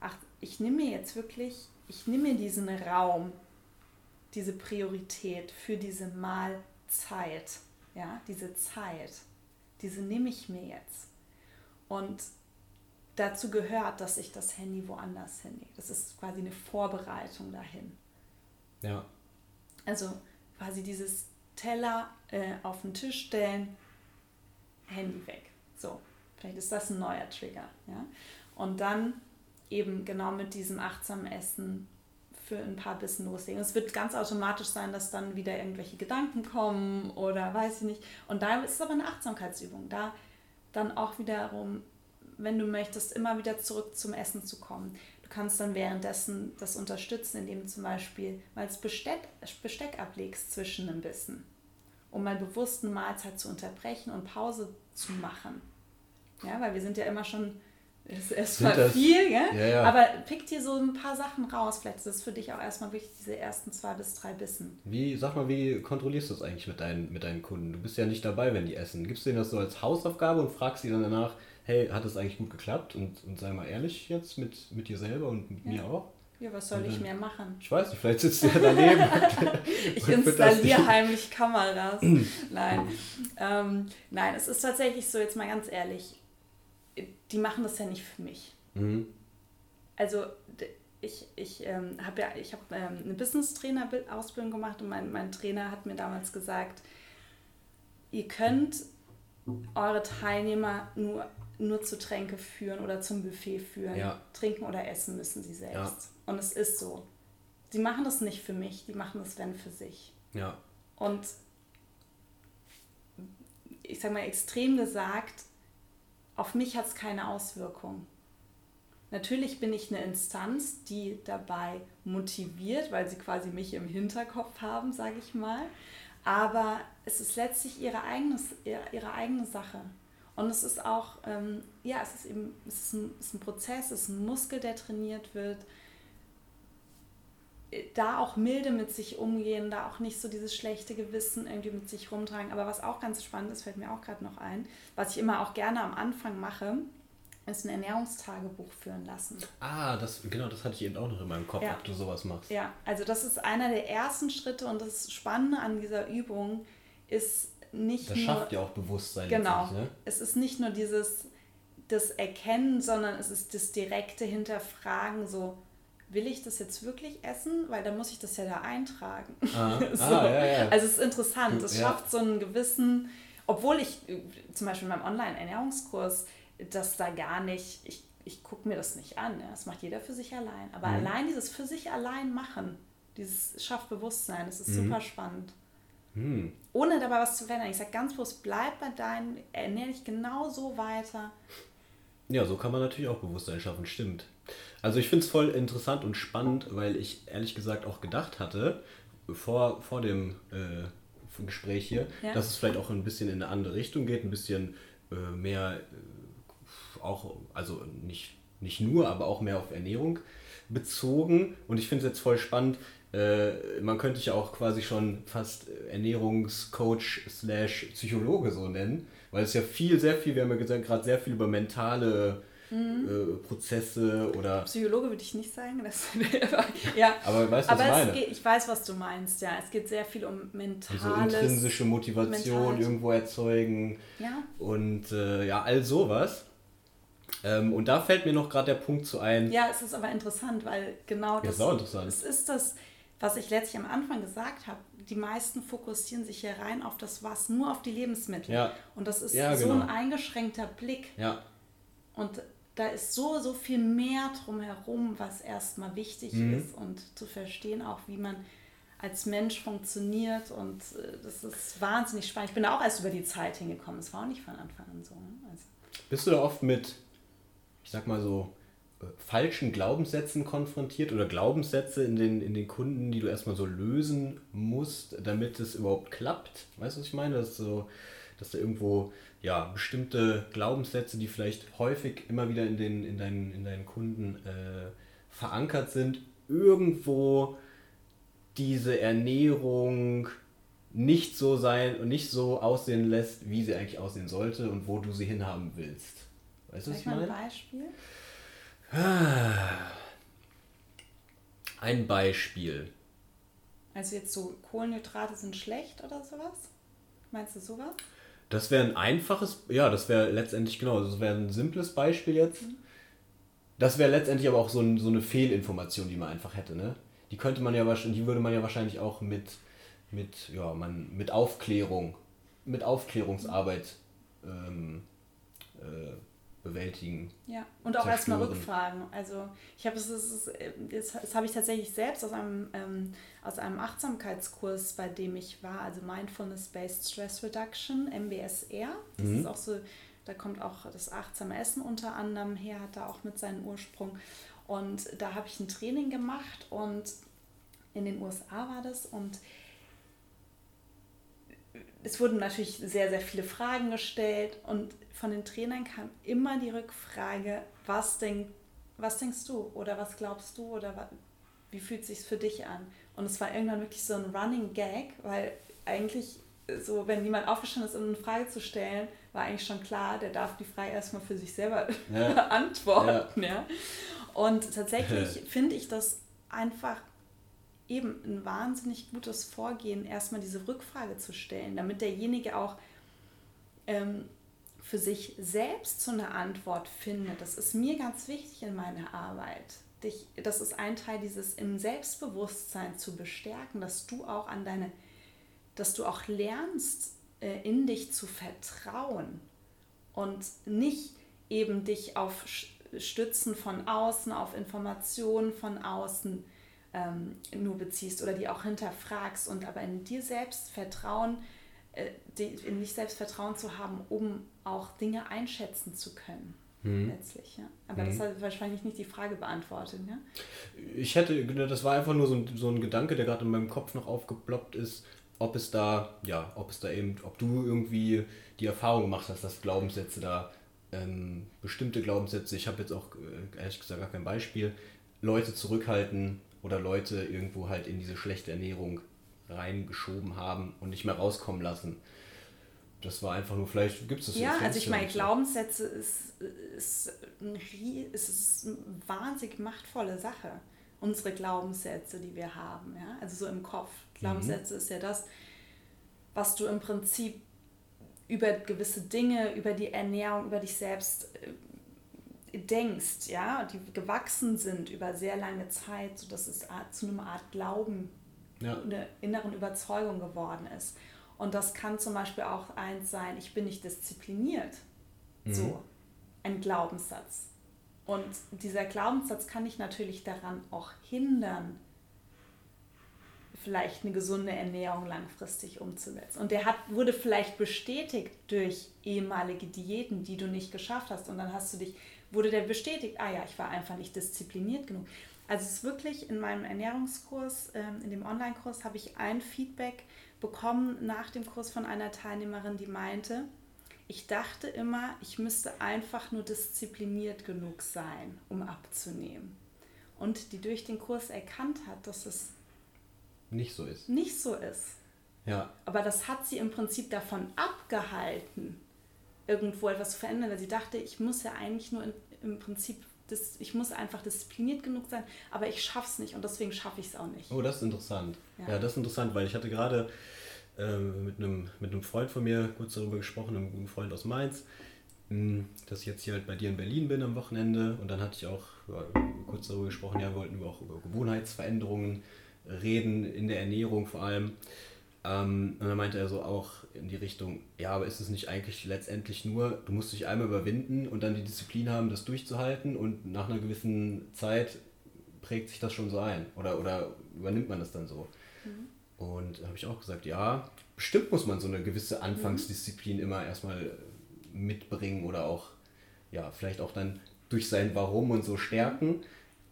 ach, ich nehme mir jetzt wirklich, ich nehme mir diesen Raum, diese Priorität für diese Mahlzeit, ja, diese Zeit diese nehme ich mir jetzt. Und dazu gehört, dass ich das Handy woanders hinlege. Das ist quasi eine Vorbereitung dahin. Ja. Also quasi dieses Teller äh, auf den Tisch stellen, Handy weg. So, vielleicht ist das ein neuer Trigger. Ja? Und dann eben genau mit diesem achtsamen Essen für ein paar Bissen loslegen. Es wird ganz automatisch sein, dass dann wieder irgendwelche Gedanken kommen oder weiß ich nicht. Und da ist es aber eine Achtsamkeitsübung. Da dann auch wiederum, wenn du möchtest, immer wieder zurück zum Essen zu kommen. Du kannst dann währenddessen das unterstützen, indem du zum Beispiel mal das Besteck, Besteck ablegst zwischen einem Bissen, um mal bewusst eine Mahlzeit zu unterbrechen und Pause zu machen. Ja, weil wir sind ja immer schon es ist erstmal viel, gell? Ja, ja. aber pick dir so ein paar Sachen raus. Vielleicht ist es für dich auch erstmal wichtig, diese ersten zwei bis drei Bissen. Wie, sag mal, wie kontrollierst du das eigentlich mit deinen, mit deinen Kunden? Du bist ja nicht dabei, wenn die essen. Gibst du denen das so als Hausaufgabe und fragst sie dann danach, hey, hat das eigentlich gut geklappt? Und, und sei mal ehrlich jetzt mit, mit dir selber und mit ja. mir auch. Ja, was soll ich mehr machen? Ich weiß nicht, vielleicht sitzt du ja daneben. ich installiere heimlich Kameras. nein. Ähm, nein, es ist tatsächlich so, jetzt mal ganz ehrlich, die machen das ja nicht für mich. Mhm. Also ich, ich ähm, habe ja, ich habe ähm, eine Business-Trainer-Ausbildung gemacht und mein, mein Trainer hat mir damals gesagt, ihr könnt eure Teilnehmer nur, nur zu Tränke führen oder zum Buffet führen. Ja. Trinken oder essen müssen sie selbst. Ja. Und es ist so. Die machen das nicht für mich, die machen das, wenn, für sich. Ja. Und ich sage mal extrem gesagt, auf mich hat es keine Auswirkung. Natürlich bin ich eine Instanz, die dabei motiviert, weil sie quasi mich im Hinterkopf haben, sage ich mal. Aber es ist letztlich ihre, eigenes, ihre, eigene Sache. Und es ist auch, ähm, ja, es ist eben, es ist ein, es ist ein Prozess, es ist ein Muskel, der trainiert wird da auch milde mit sich umgehen, da auch nicht so dieses schlechte Gewissen irgendwie mit sich rumtragen. Aber was auch ganz spannend ist, fällt mir auch gerade noch ein, was ich immer auch gerne am Anfang mache, ist ein Ernährungstagebuch führen lassen. Ah, das, genau, das hatte ich eben auch noch in meinem Kopf, ja. ob du sowas machst. Ja, also das ist einer der ersten Schritte und das Spannende an dieser Übung ist nicht das nur... Das schafft ja auch Bewusstsein. Genau, ne? es ist nicht nur dieses das Erkennen, sondern es ist das direkte Hinterfragen, so will ich das jetzt wirklich essen? Weil dann muss ich das ja da eintragen. Ah, so. ah, ja, ja. Also es ist interessant, es schafft so einen gewissen, obwohl ich zum Beispiel in meinem Online-Ernährungskurs das da gar nicht, ich, ich gucke mir das nicht an, ja. das macht jeder für sich allein. Aber mhm. allein dieses für sich allein machen, dieses schafft Bewusstsein, das ist mhm. super spannend. Mhm. Ohne dabei was zu verändern. Ich sage ganz bewusst, bleib bei deinen, ernähre dich genau so weiter. Ja, so kann man natürlich auch Bewusstsein schaffen, stimmt. Also ich finde es voll interessant und spannend, weil ich ehrlich gesagt auch gedacht hatte, vor, vor dem äh, Gespräch hier, ja. dass es vielleicht auch ein bisschen in eine andere Richtung geht, ein bisschen äh, mehr äh, auch, also nicht, nicht nur, aber auch mehr auf Ernährung bezogen. Und ich finde es jetzt voll spannend, äh, man könnte sich auch quasi schon fast Ernährungscoach slash Psychologe so nennen, weil es ja viel, sehr viel, wir haben ja gesagt, gerade sehr viel über mentale mhm. äh, Prozesse oder. Psychologe würde ich nicht sagen. Das, ja. Aber weißt was ich meine? Geht, ich weiß, was du meinst, ja. Es geht sehr viel um mentales. Also intrinsische Motivation mentales. irgendwo erzeugen. Ja. Und äh, ja, all sowas. Ähm, und da fällt mir noch gerade der Punkt zu ein. Ja, es ist aber interessant, weil genau das. Ja, ist auch interessant. Es ist das, was ich letztlich am Anfang gesagt habe. Die meisten fokussieren sich hier rein auf das Was, nur auf die Lebensmittel. Ja. Und das ist ja, so genau. ein eingeschränkter Blick. Ja. Und da ist so, so viel mehr drumherum, was erstmal wichtig mhm. ist und zu verstehen auch, wie man als Mensch funktioniert und äh, das ist wahnsinnig spannend. Ich bin da auch erst über die Zeit hingekommen, es war auch nicht von Anfang an so. Ne? Also. Bist du da oft mit, ich sag mal so, falschen Glaubenssätzen konfrontiert oder Glaubenssätze in den, in den Kunden, die du erstmal so lösen musst, damit es überhaupt klappt. Weißt du, was ich meine? Dass, so, dass da irgendwo ja, bestimmte Glaubenssätze, die vielleicht häufig immer wieder in, den, in, deinen, in deinen Kunden äh, verankert sind, irgendwo diese Ernährung nicht so sein und nicht so aussehen lässt, wie sie eigentlich aussehen sollte und wo du sie hinhaben willst. Weißt du, was ich meine? Ein Beispiel? Ein Beispiel. Also jetzt so Kohlenhydrate sind schlecht oder sowas? Meinst du sowas? Das wäre ein einfaches, ja, das wäre letztendlich genau, das wäre ein simples Beispiel jetzt. Mhm. Das wäre letztendlich aber auch so, ein, so eine Fehlinformation, die man einfach hätte, ne? Die könnte man ja wahrscheinlich, die würde man ja wahrscheinlich auch mit, mit, ja, man, mit Aufklärung, mit Aufklärungsarbeit ähm, äh, bewältigen. Ja, und auch erstmal Rückfragen. Also ich habe es, das, das, das habe ich tatsächlich selbst aus einem, ähm, aus einem Achtsamkeitskurs, bei dem ich war, also Mindfulness-Based Stress Reduction, MBSR. Das mhm. ist auch so, da kommt auch das achtsame Essen unter anderem her, hat da auch mit seinen Ursprung. Und da habe ich ein Training gemacht und in den USA war das und es wurden natürlich sehr, sehr viele Fragen gestellt und von den Trainern kam immer die Rückfrage, was, denk, was denkst du oder was glaubst du oder wie fühlt es sich für dich an? Und es war irgendwann wirklich so ein Running Gag, weil eigentlich so, wenn jemand aufgestanden ist, um eine Frage zu stellen, war eigentlich schon klar, der darf die Frage erstmal für sich selber ja. antworten. Ja. ja. Und tatsächlich finde ich das einfach eben ein wahnsinnig gutes Vorgehen, erstmal diese Rückfrage zu stellen, damit derjenige auch ähm, für sich selbst so eine Antwort findet. Das ist mir ganz wichtig in meiner Arbeit. Dich, das ist ein Teil dieses im Selbstbewusstsein zu bestärken, dass du auch an deine, dass du auch lernst, äh, in dich zu vertrauen und nicht eben dich auf Stützen von außen, auf Informationen von außen ähm, nur beziehst oder die auch hinterfragst und aber in dir selbst Vertrauen, äh, die, in dich selbst Vertrauen zu haben, um auch Dinge einschätzen zu können. Mhm. Letztlich, ja. Aber mhm. das hat wahrscheinlich nicht die Frage beantwortet, ja? Ich hätte, das war einfach nur so ein, so ein Gedanke, der gerade in meinem Kopf noch aufgeploppt ist, ob es da, ja, ob es da eben, ob du irgendwie die Erfahrung gemacht hast, dass Glaubenssätze da, ähm, bestimmte Glaubenssätze, ich habe jetzt auch äh, ehrlich gesagt gar kein Beispiel, Leute zurückhalten, oder Leute irgendwo halt in diese schlechte Ernährung reingeschoben haben und nicht mehr rauskommen lassen. Das war einfach nur, vielleicht gibt es das Ja, also ich meine, Glaubenssätze ist, ist, ein, ist eine wahnsinnig machtvolle Sache. Unsere Glaubenssätze, die wir haben, ja, also so im Kopf. Glaubenssätze mhm. ist ja das, was du im Prinzip über gewisse Dinge, über die Ernährung, über dich selbst äh, denkst, ja, die gewachsen sind über sehr lange Zeit, sodass es zu einer Art Glauben, ja. eine inneren Überzeugung geworden ist. Und das kann zum Beispiel auch eins sein, ich bin nicht diszipliniert. Mhm. So, ein Glaubenssatz. Und dieser Glaubenssatz kann dich natürlich daran auch hindern, vielleicht eine gesunde Ernährung langfristig umzusetzen. Und der hat, wurde vielleicht bestätigt durch ehemalige Diäten, die du nicht geschafft hast. Und dann hast du dich wurde der bestätigt, ah ja, ich war einfach nicht diszipliniert genug. Also es ist wirklich in meinem Ernährungskurs, ähm, in dem Online-Kurs, habe ich ein Feedback bekommen nach dem Kurs von einer Teilnehmerin, die meinte, ich dachte immer, ich müsste einfach nur diszipliniert genug sein, um abzunehmen. Und die durch den Kurs erkannt hat, dass es nicht so ist. Nicht so ist. Ja. Aber das hat sie im Prinzip davon abgehalten, irgendwo etwas zu verändern, weil sie dachte, ich muss ja eigentlich nur in, im Prinzip, das, ich muss einfach diszipliniert genug sein, aber ich schaffe es nicht und deswegen schaffe ich es auch nicht. Oh, das ist interessant. Ja. ja. das ist interessant, weil ich hatte gerade äh, mit, einem, mit einem Freund von mir kurz darüber gesprochen, einem guten Freund aus Mainz, mh, hm, dass ich jetzt hier halt bei dir in Berlin bin am Wochenende und dann hatte ich auch ja, kurz darüber gesprochen, ja, wir wollten über, auch über Gewohnheitsveränderungen reden, in der Ernährung vor allem. Ähm, und dann meinte er so auch in die Richtung, ja, aber ist es nicht eigentlich letztendlich nur, du musst dich einmal überwinden und dann die Disziplin haben, das durchzuhalten und nach einer gewissen Zeit prägt sich das schon so ein oder, oder übernimmt man das dann so. Mhm. Und da habe ich auch gesagt, ja, bestimmt muss man so eine gewisse Anfangsdisziplin mhm. immer erstmal mitbringen oder auch, ja, vielleicht auch dann durch sein Warum und so stärken.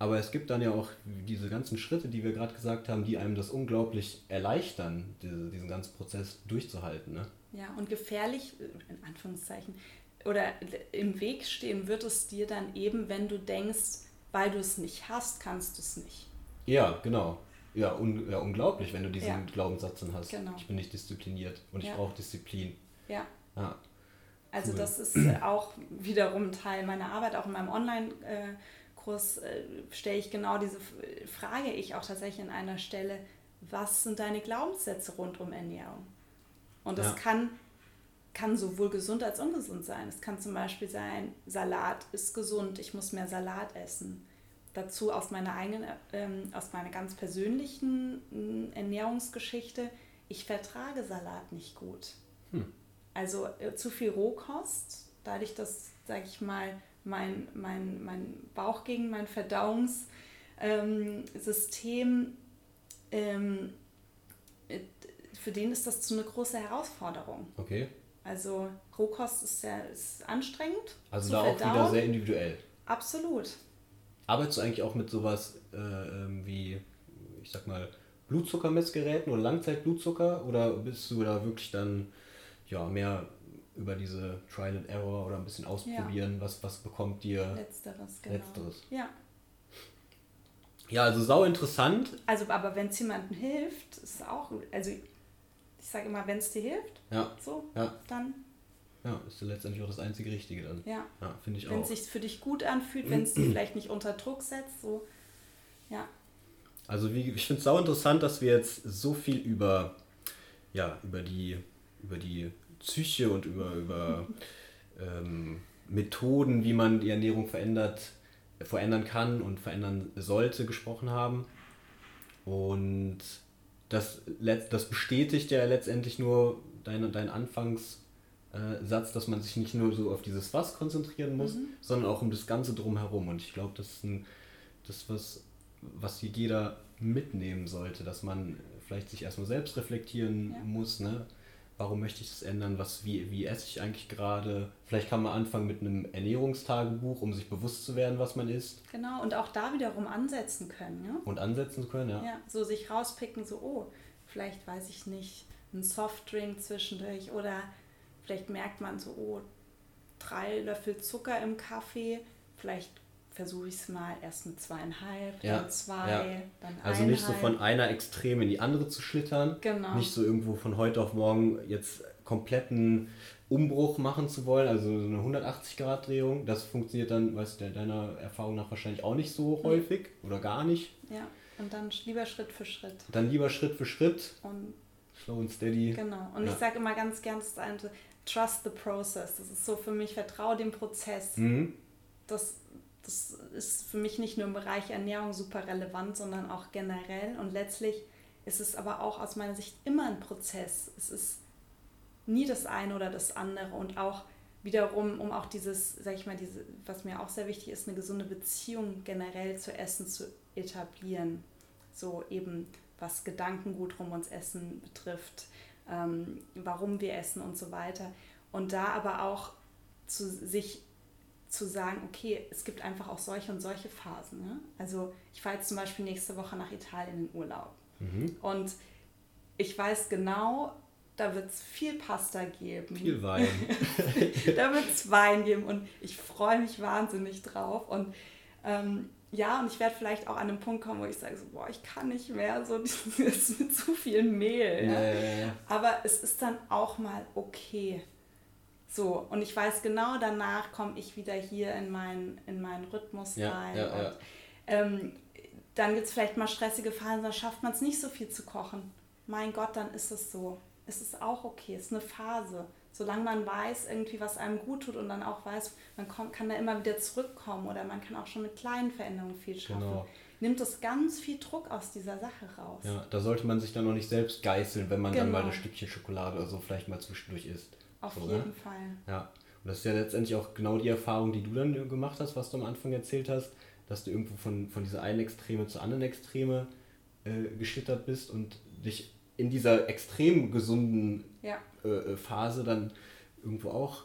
Aber es gibt dann ja auch diese ganzen Schritte, die wir gerade gesagt haben, die einem das unglaublich erleichtern, diese, diesen ganzen Prozess durchzuhalten. Ne? Ja, und gefährlich, äh, in Anführungszeichen, oder im Weg stehen wird es dir dann eben, wenn du denkst, weil du es nicht hast, kannst du es nicht. Ja, genau. Ja, un ja, unglaublich, wenn du diesen ja. Glaubenssatz dann hast. Genau. Ich bin nicht diszipliniert und ja. ich brauche Disziplin. Ja. Also cool. das ist auch wiederum Teil meiner Arbeit, auch in meinem Online-Kurs äh, stelle ich genau diese Frage ich auch tatsächlich an einer Stelle, was sind deine Glaubenssätze rund um Ernährung? Und das kann, kann sowohl gesund als ungesund sein. Es kann zum Beispiel sein, Salat ist gesund, ich muss mehr Salat essen dazu aus meiner eigenen, ähm, aus meiner ganz persönlichen äh, Ernährungsgeschichte, ich vertrage Salat nicht gut. Hm. Also äh, zu viel Rohkost, dadurch, dass, sage ich mal, mein, mein, mein Bauch gegen mein Verdauungssystem ähm, ähm, äh, für den ist das zu eine große Herausforderung. Okay. Also Rohkost ist sehr ist anstrengend. Also da verdauen. auch wieder sehr individuell. Absolut. Arbeitest du eigentlich auch mit sowas äh, ähm, wie, ich sag mal, Blutzuckermessgeräten oder Langzeitblutzucker oder bist du da wirklich dann ja mehr über diese Trial and Error oder ein bisschen ausprobieren, ja. was, was bekommt dir Letzteres, genau. Letzteres. Ja. Ja, also sau interessant. Also, aber wenn es jemandem hilft, ist auch, also ich sage immer, wenn es dir hilft, ja. so, ja. dann ja, ist ja letztendlich auch das einzige Richtige dann. Ja. ja finde ich wenn auch. Wenn es sich für dich gut anfühlt, wenn es dich vielleicht nicht unter Druck setzt, so. Ja. Also wie, ich finde es sau interessant, dass wir jetzt so viel über, ja, über die, über die Psyche und über, über ähm, Methoden, wie man die Ernährung verändert, verändern kann und verändern sollte, gesprochen haben. Und das, das bestätigt ja letztendlich nur dein, dein Anfangs- äh, dass man sich nicht nur so auf dieses Was konzentrieren muss, mhm. sondern auch um das Ganze drumherum. Und ich glaube, das ist ein, das was, was jeder mitnehmen sollte, dass man vielleicht sich erstmal selbst reflektieren ja. muss, ne? Warum möchte ich das ändern? Was, wie, wie esse ich eigentlich gerade? Vielleicht kann man anfangen mit einem Ernährungstagebuch, um sich bewusst zu werden, was man isst. Genau, und auch da wiederum ansetzen können. Ja? Und ansetzen können, ja. Ja, so sich rauspicken, so, oh, vielleicht weiß ich nicht, ein Softdrink zwischendurch oder Vielleicht merkt man so, oh, drei Löffel Zucker im Kaffee. Vielleicht versuche ich es mal erst mit zweieinhalb, ja, dann zwei, ja. dann Also nicht so von einer Extrem in die andere zu schlittern. Genau. Nicht so irgendwo von heute auf morgen jetzt kompletten Umbruch machen zu wollen, also so eine 180-Grad-Drehung. Das funktioniert dann, weißt du, deiner Erfahrung nach wahrscheinlich auch nicht so häufig mhm. oder gar nicht. Ja, und dann lieber Schritt für Schritt. Dann lieber Schritt für Schritt. Und Slow and steady. Genau. Und ja. ich sage immer ganz gern, das ist eine trust the process. Das ist so für mich, vertraue dem Prozess. Mhm. Das, das ist für mich nicht nur im Bereich Ernährung super relevant, sondern auch generell. Und letztlich ist es aber auch aus meiner Sicht immer ein Prozess. Es ist nie das eine oder das andere. Und auch wiederum, um auch dieses, sag ich mal, diese, was mir auch sehr wichtig ist, eine gesunde Beziehung generell zu Essen zu etablieren. So eben, was Gedankengut rum uns Essen betrifft, ähm, warum wir essen und so weiter. Und da aber auch zu sich zu sagen, okay, es gibt einfach auch solche und solche Phasen. Ne? Also ich fahre jetzt zum Beispiel nächste Woche nach Italien in Urlaub. Mhm. Und ich weiß genau, da wird es viel Pasta geben. Viel Wein. da wird es Wein geben und ich freue mich wahnsinnig drauf. Und ähm, ja, und ich werde vielleicht auch an einen Punkt kommen, wo ich sage, so, boah, ich kann nicht mehr, so dieses mit zu viel Mehl. Ja. Ja, ja, Aber es ist dann auch mal okay. So, und ich weiß genau, danach komme ich wieder hier in meinen in mein Rhythmus rein. Und, ähm, dann gibt es vielleicht mal stressige Phasen, da schafft man es nicht so viel zu kochen. Mein Gott, dann ist es so. Es ist auch okay, es ist eine Phase solange man weiß, irgendwie, was einem gut tut und dann auch weiß, man kommt, kann da immer wieder zurückkommen oder man kann auch schon mit kleinen Veränderungen viel schaffen. Genau. Nimmt das ganz viel Druck aus dieser Sache raus. Ja, da sollte man sich dann noch nicht selbst geißeln, wenn man genau. dann mal ein Stückchen Schokolade oder so vielleicht mal zwischendurch isst. Auf jeden ne? Fall. Ja, und das ist ja letztendlich auch genau die Erfahrung, die du dann gemacht hast, was du am Anfang erzählt hast, dass du irgendwo von, von dieser einen Extreme zur anderen Extreme äh, geschlittert bist und dich in dieser extrem gesunden ja. Äh, äh, Phase dann irgendwo auch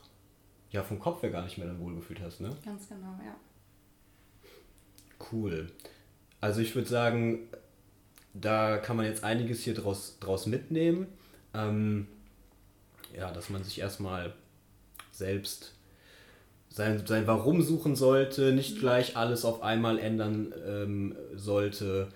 ja vom Kopf her gar nicht mehr dann wohlgefühlt hast, ne? Ganz genau, ja. Cool. Also ich würde sagen, da kann man jetzt einiges hier draus, draus mitnehmen. Ähm, ja, dass man sich erstmal selbst sein, sein Warum suchen sollte, nicht mhm. gleich alles auf einmal ändern ähm, sollte,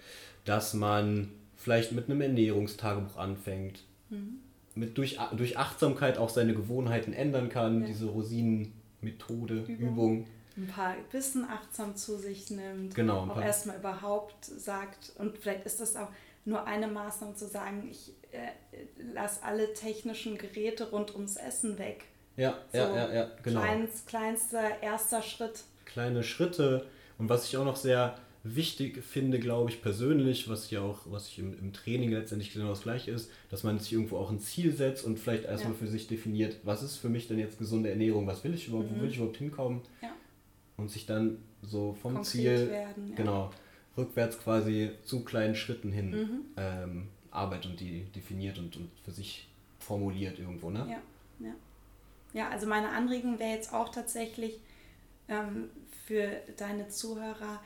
dass man vielleicht mit einem Ernährungstagebuch anfängt, mhm. mit durch, durch Achtsamkeit auch seine Gewohnheiten ändern kann, ja. diese Rosinenmethode, Übung. Übung. Ein paar Wissen achtsam zu sich nimmt, genau, auch erstmal überhaupt sagt, und vielleicht ist das auch nur eine Maßnahme zu sagen, ich äh, lasse alle technischen Geräte rund ums Essen weg. Ja, so ja, ja, ja, genau. Kleinst, kleinster erster Schritt. Kleine Schritte. Und was ich auch noch sehr wichtig finde, glaube ich persönlich, was ich auch, was ich im, im Training letztendlich genau das gleiche ist, dass man sich irgendwo auch ein Ziel setzt und vielleicht erstmal ja. für sich definiert, was ist für mich denn jetzt gesunde Ernährung, was will ich überhaupt, mhm. wo will ich überhaupt hinkommen ja. und sich dann so vom Konkret Ziel, werden, genau, rückwärts quasi zu kleinen Schritten hin mhm. ähm, arbeitet und die definiert und, und für sich formuliert irgendwo, ne? Ja, ja. Ja, also meine Anregung wäre jetzt auch tatsächlich ähm, für deine Zuhörer,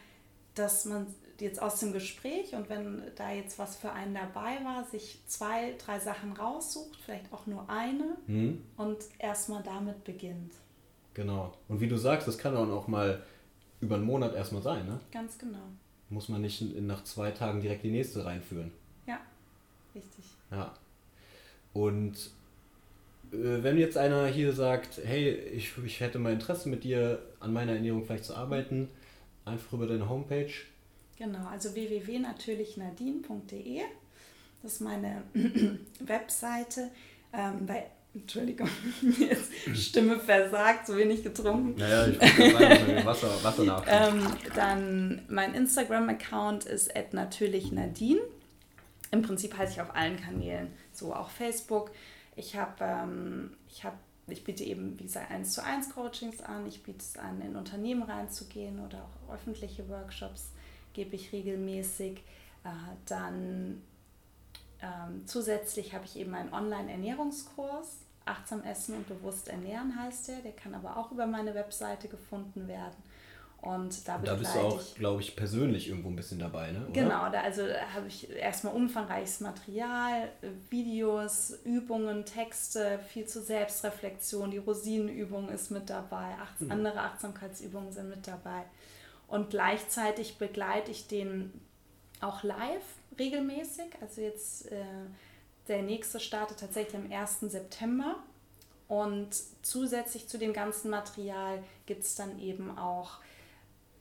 dass man jetzt aus dem Gespräch und wenn da jetzt was für einen dabei war, sich zwei, drei Sachen raussucht, vielleicht auch nur eine mhm. und erstmal damit beginnt. Genau. Und wie du sagst, das kann auch mal über einen Monat erstmal sein, ne? Ganz genau. Muss man nicht nach zwei Tagen direkt die nächste reinführen. Richtig. Ja. Und äh, wenn jetzt einer hier sagt, hey, ich, ich hätte mal Interesse mit dir an meiner Ernährung vielleicht zu arbeiten, einfach über deine Homepage. Genau, also www.natürlichnadine.de. Das ist meine Webseite. Ähm, bei, Entschuldigung, jetzt Stimme versagt, so wenig getrunken. Naja, ich sagen, Wasser, Wasser nach. ähm, dann mein Instagram-Account ist natürlichnadine. Im Prinzip heiße ich auf allen Kanälen, so auch Facebook. Ich habe, ähm, ich habe ich biete eben, wie gesagt, 1 zu 1 Coachings an. Ich biete es an, in Unternehmen reinzugehen oder auch öffentliche Workshops gebe ich regelmäßig. Äh, dann ähm, zusätzlich habe ich eben einen Online-Ernährungskurs. Achtsam Essen und bewusst ernähren heißt der. Der kann aber auch über meine Webseite gefunden werden. Und da, da bist du auch, glaube ich, persönlich irgendwo ein bisschen dabei, ne? Oder? Genau, da also habe ich erstmal umfangreiches Material, Videos, Übungen, Texte, viel zur Selbstreflexion. Die Rosinenübung ist mit dabei, acht, mhm. andere Achtsamkeitsübungen sind mit dabei. Und gleichzeitig begleite ich den auch live regelmäßig. Also jetzt äh, der nächste startet tatsächlich am 1. September. Und zusätzlich zu dem ganzen Material gibt es dann eben auch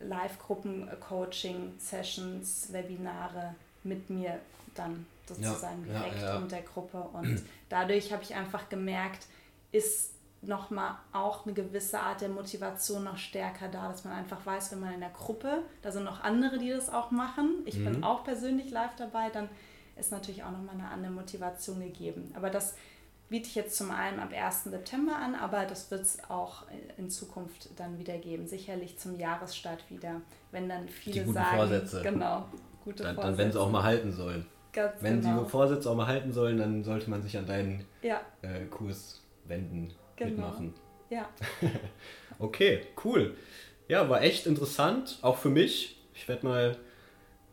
Live-Gruppen-Coaching-Sessions, Webinare mit mir dann sozusagen ja, direkt ja, ja. und der Gruppe. Und dadurch habe ich einfach gemerkt, ist nochmal auch eine gewisse Art der Motivation noch stärker da, dass man einfach weiß, wenn man in der Gruppe, da sind noch andere, die das auch machen, ich mhm. bin auch persönlich live dabei, dann ist natürlich auch nochmal eine andere Motivation gegeben. Aber das biete ich jetzt zum einen ab 1. September an, aber das wird es auch in Zukunft dann wieder geben. Sicherlich zum Jahresstart wieder, wenn dann viele Die guten sagen, Vorsätze. genau, gute dann, Vorsätze. Dann, wenn sie auch mal halten sollen. Ganz wenn genau. die Vorsätze auch mal halten sollen, dann sollte man sich an deinen ja. äh, Kurs wenden, genau. mitmachen. Ja. okay, cool. Ja, war echt interessant, auch für mich. Ich werde mal,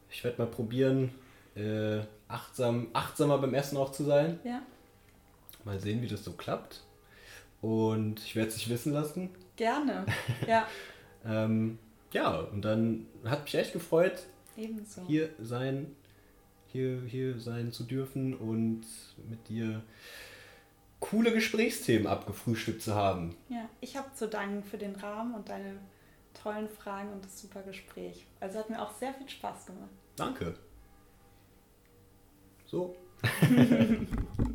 ich werde mal probieren, äh, achtsam, achtsamer beim Essen auch zu sein. Ja. Mal sehen, wie das so klappt. Und ich werde es dich wissen lassen. Gerne, ja. ähm, ja, und dann hat mich echt gefreut, Ebenso. hier sein, hier, hier sein zu dürfen und mit dir coole Gesprächsthemen abgefrühstückt zu haben. Ja, ich habe zu danken für den Rahmen und deine tollen Fragen und das super Gespräch. Also hat mir auch sehr viel Spaß gemacht. Danke. So.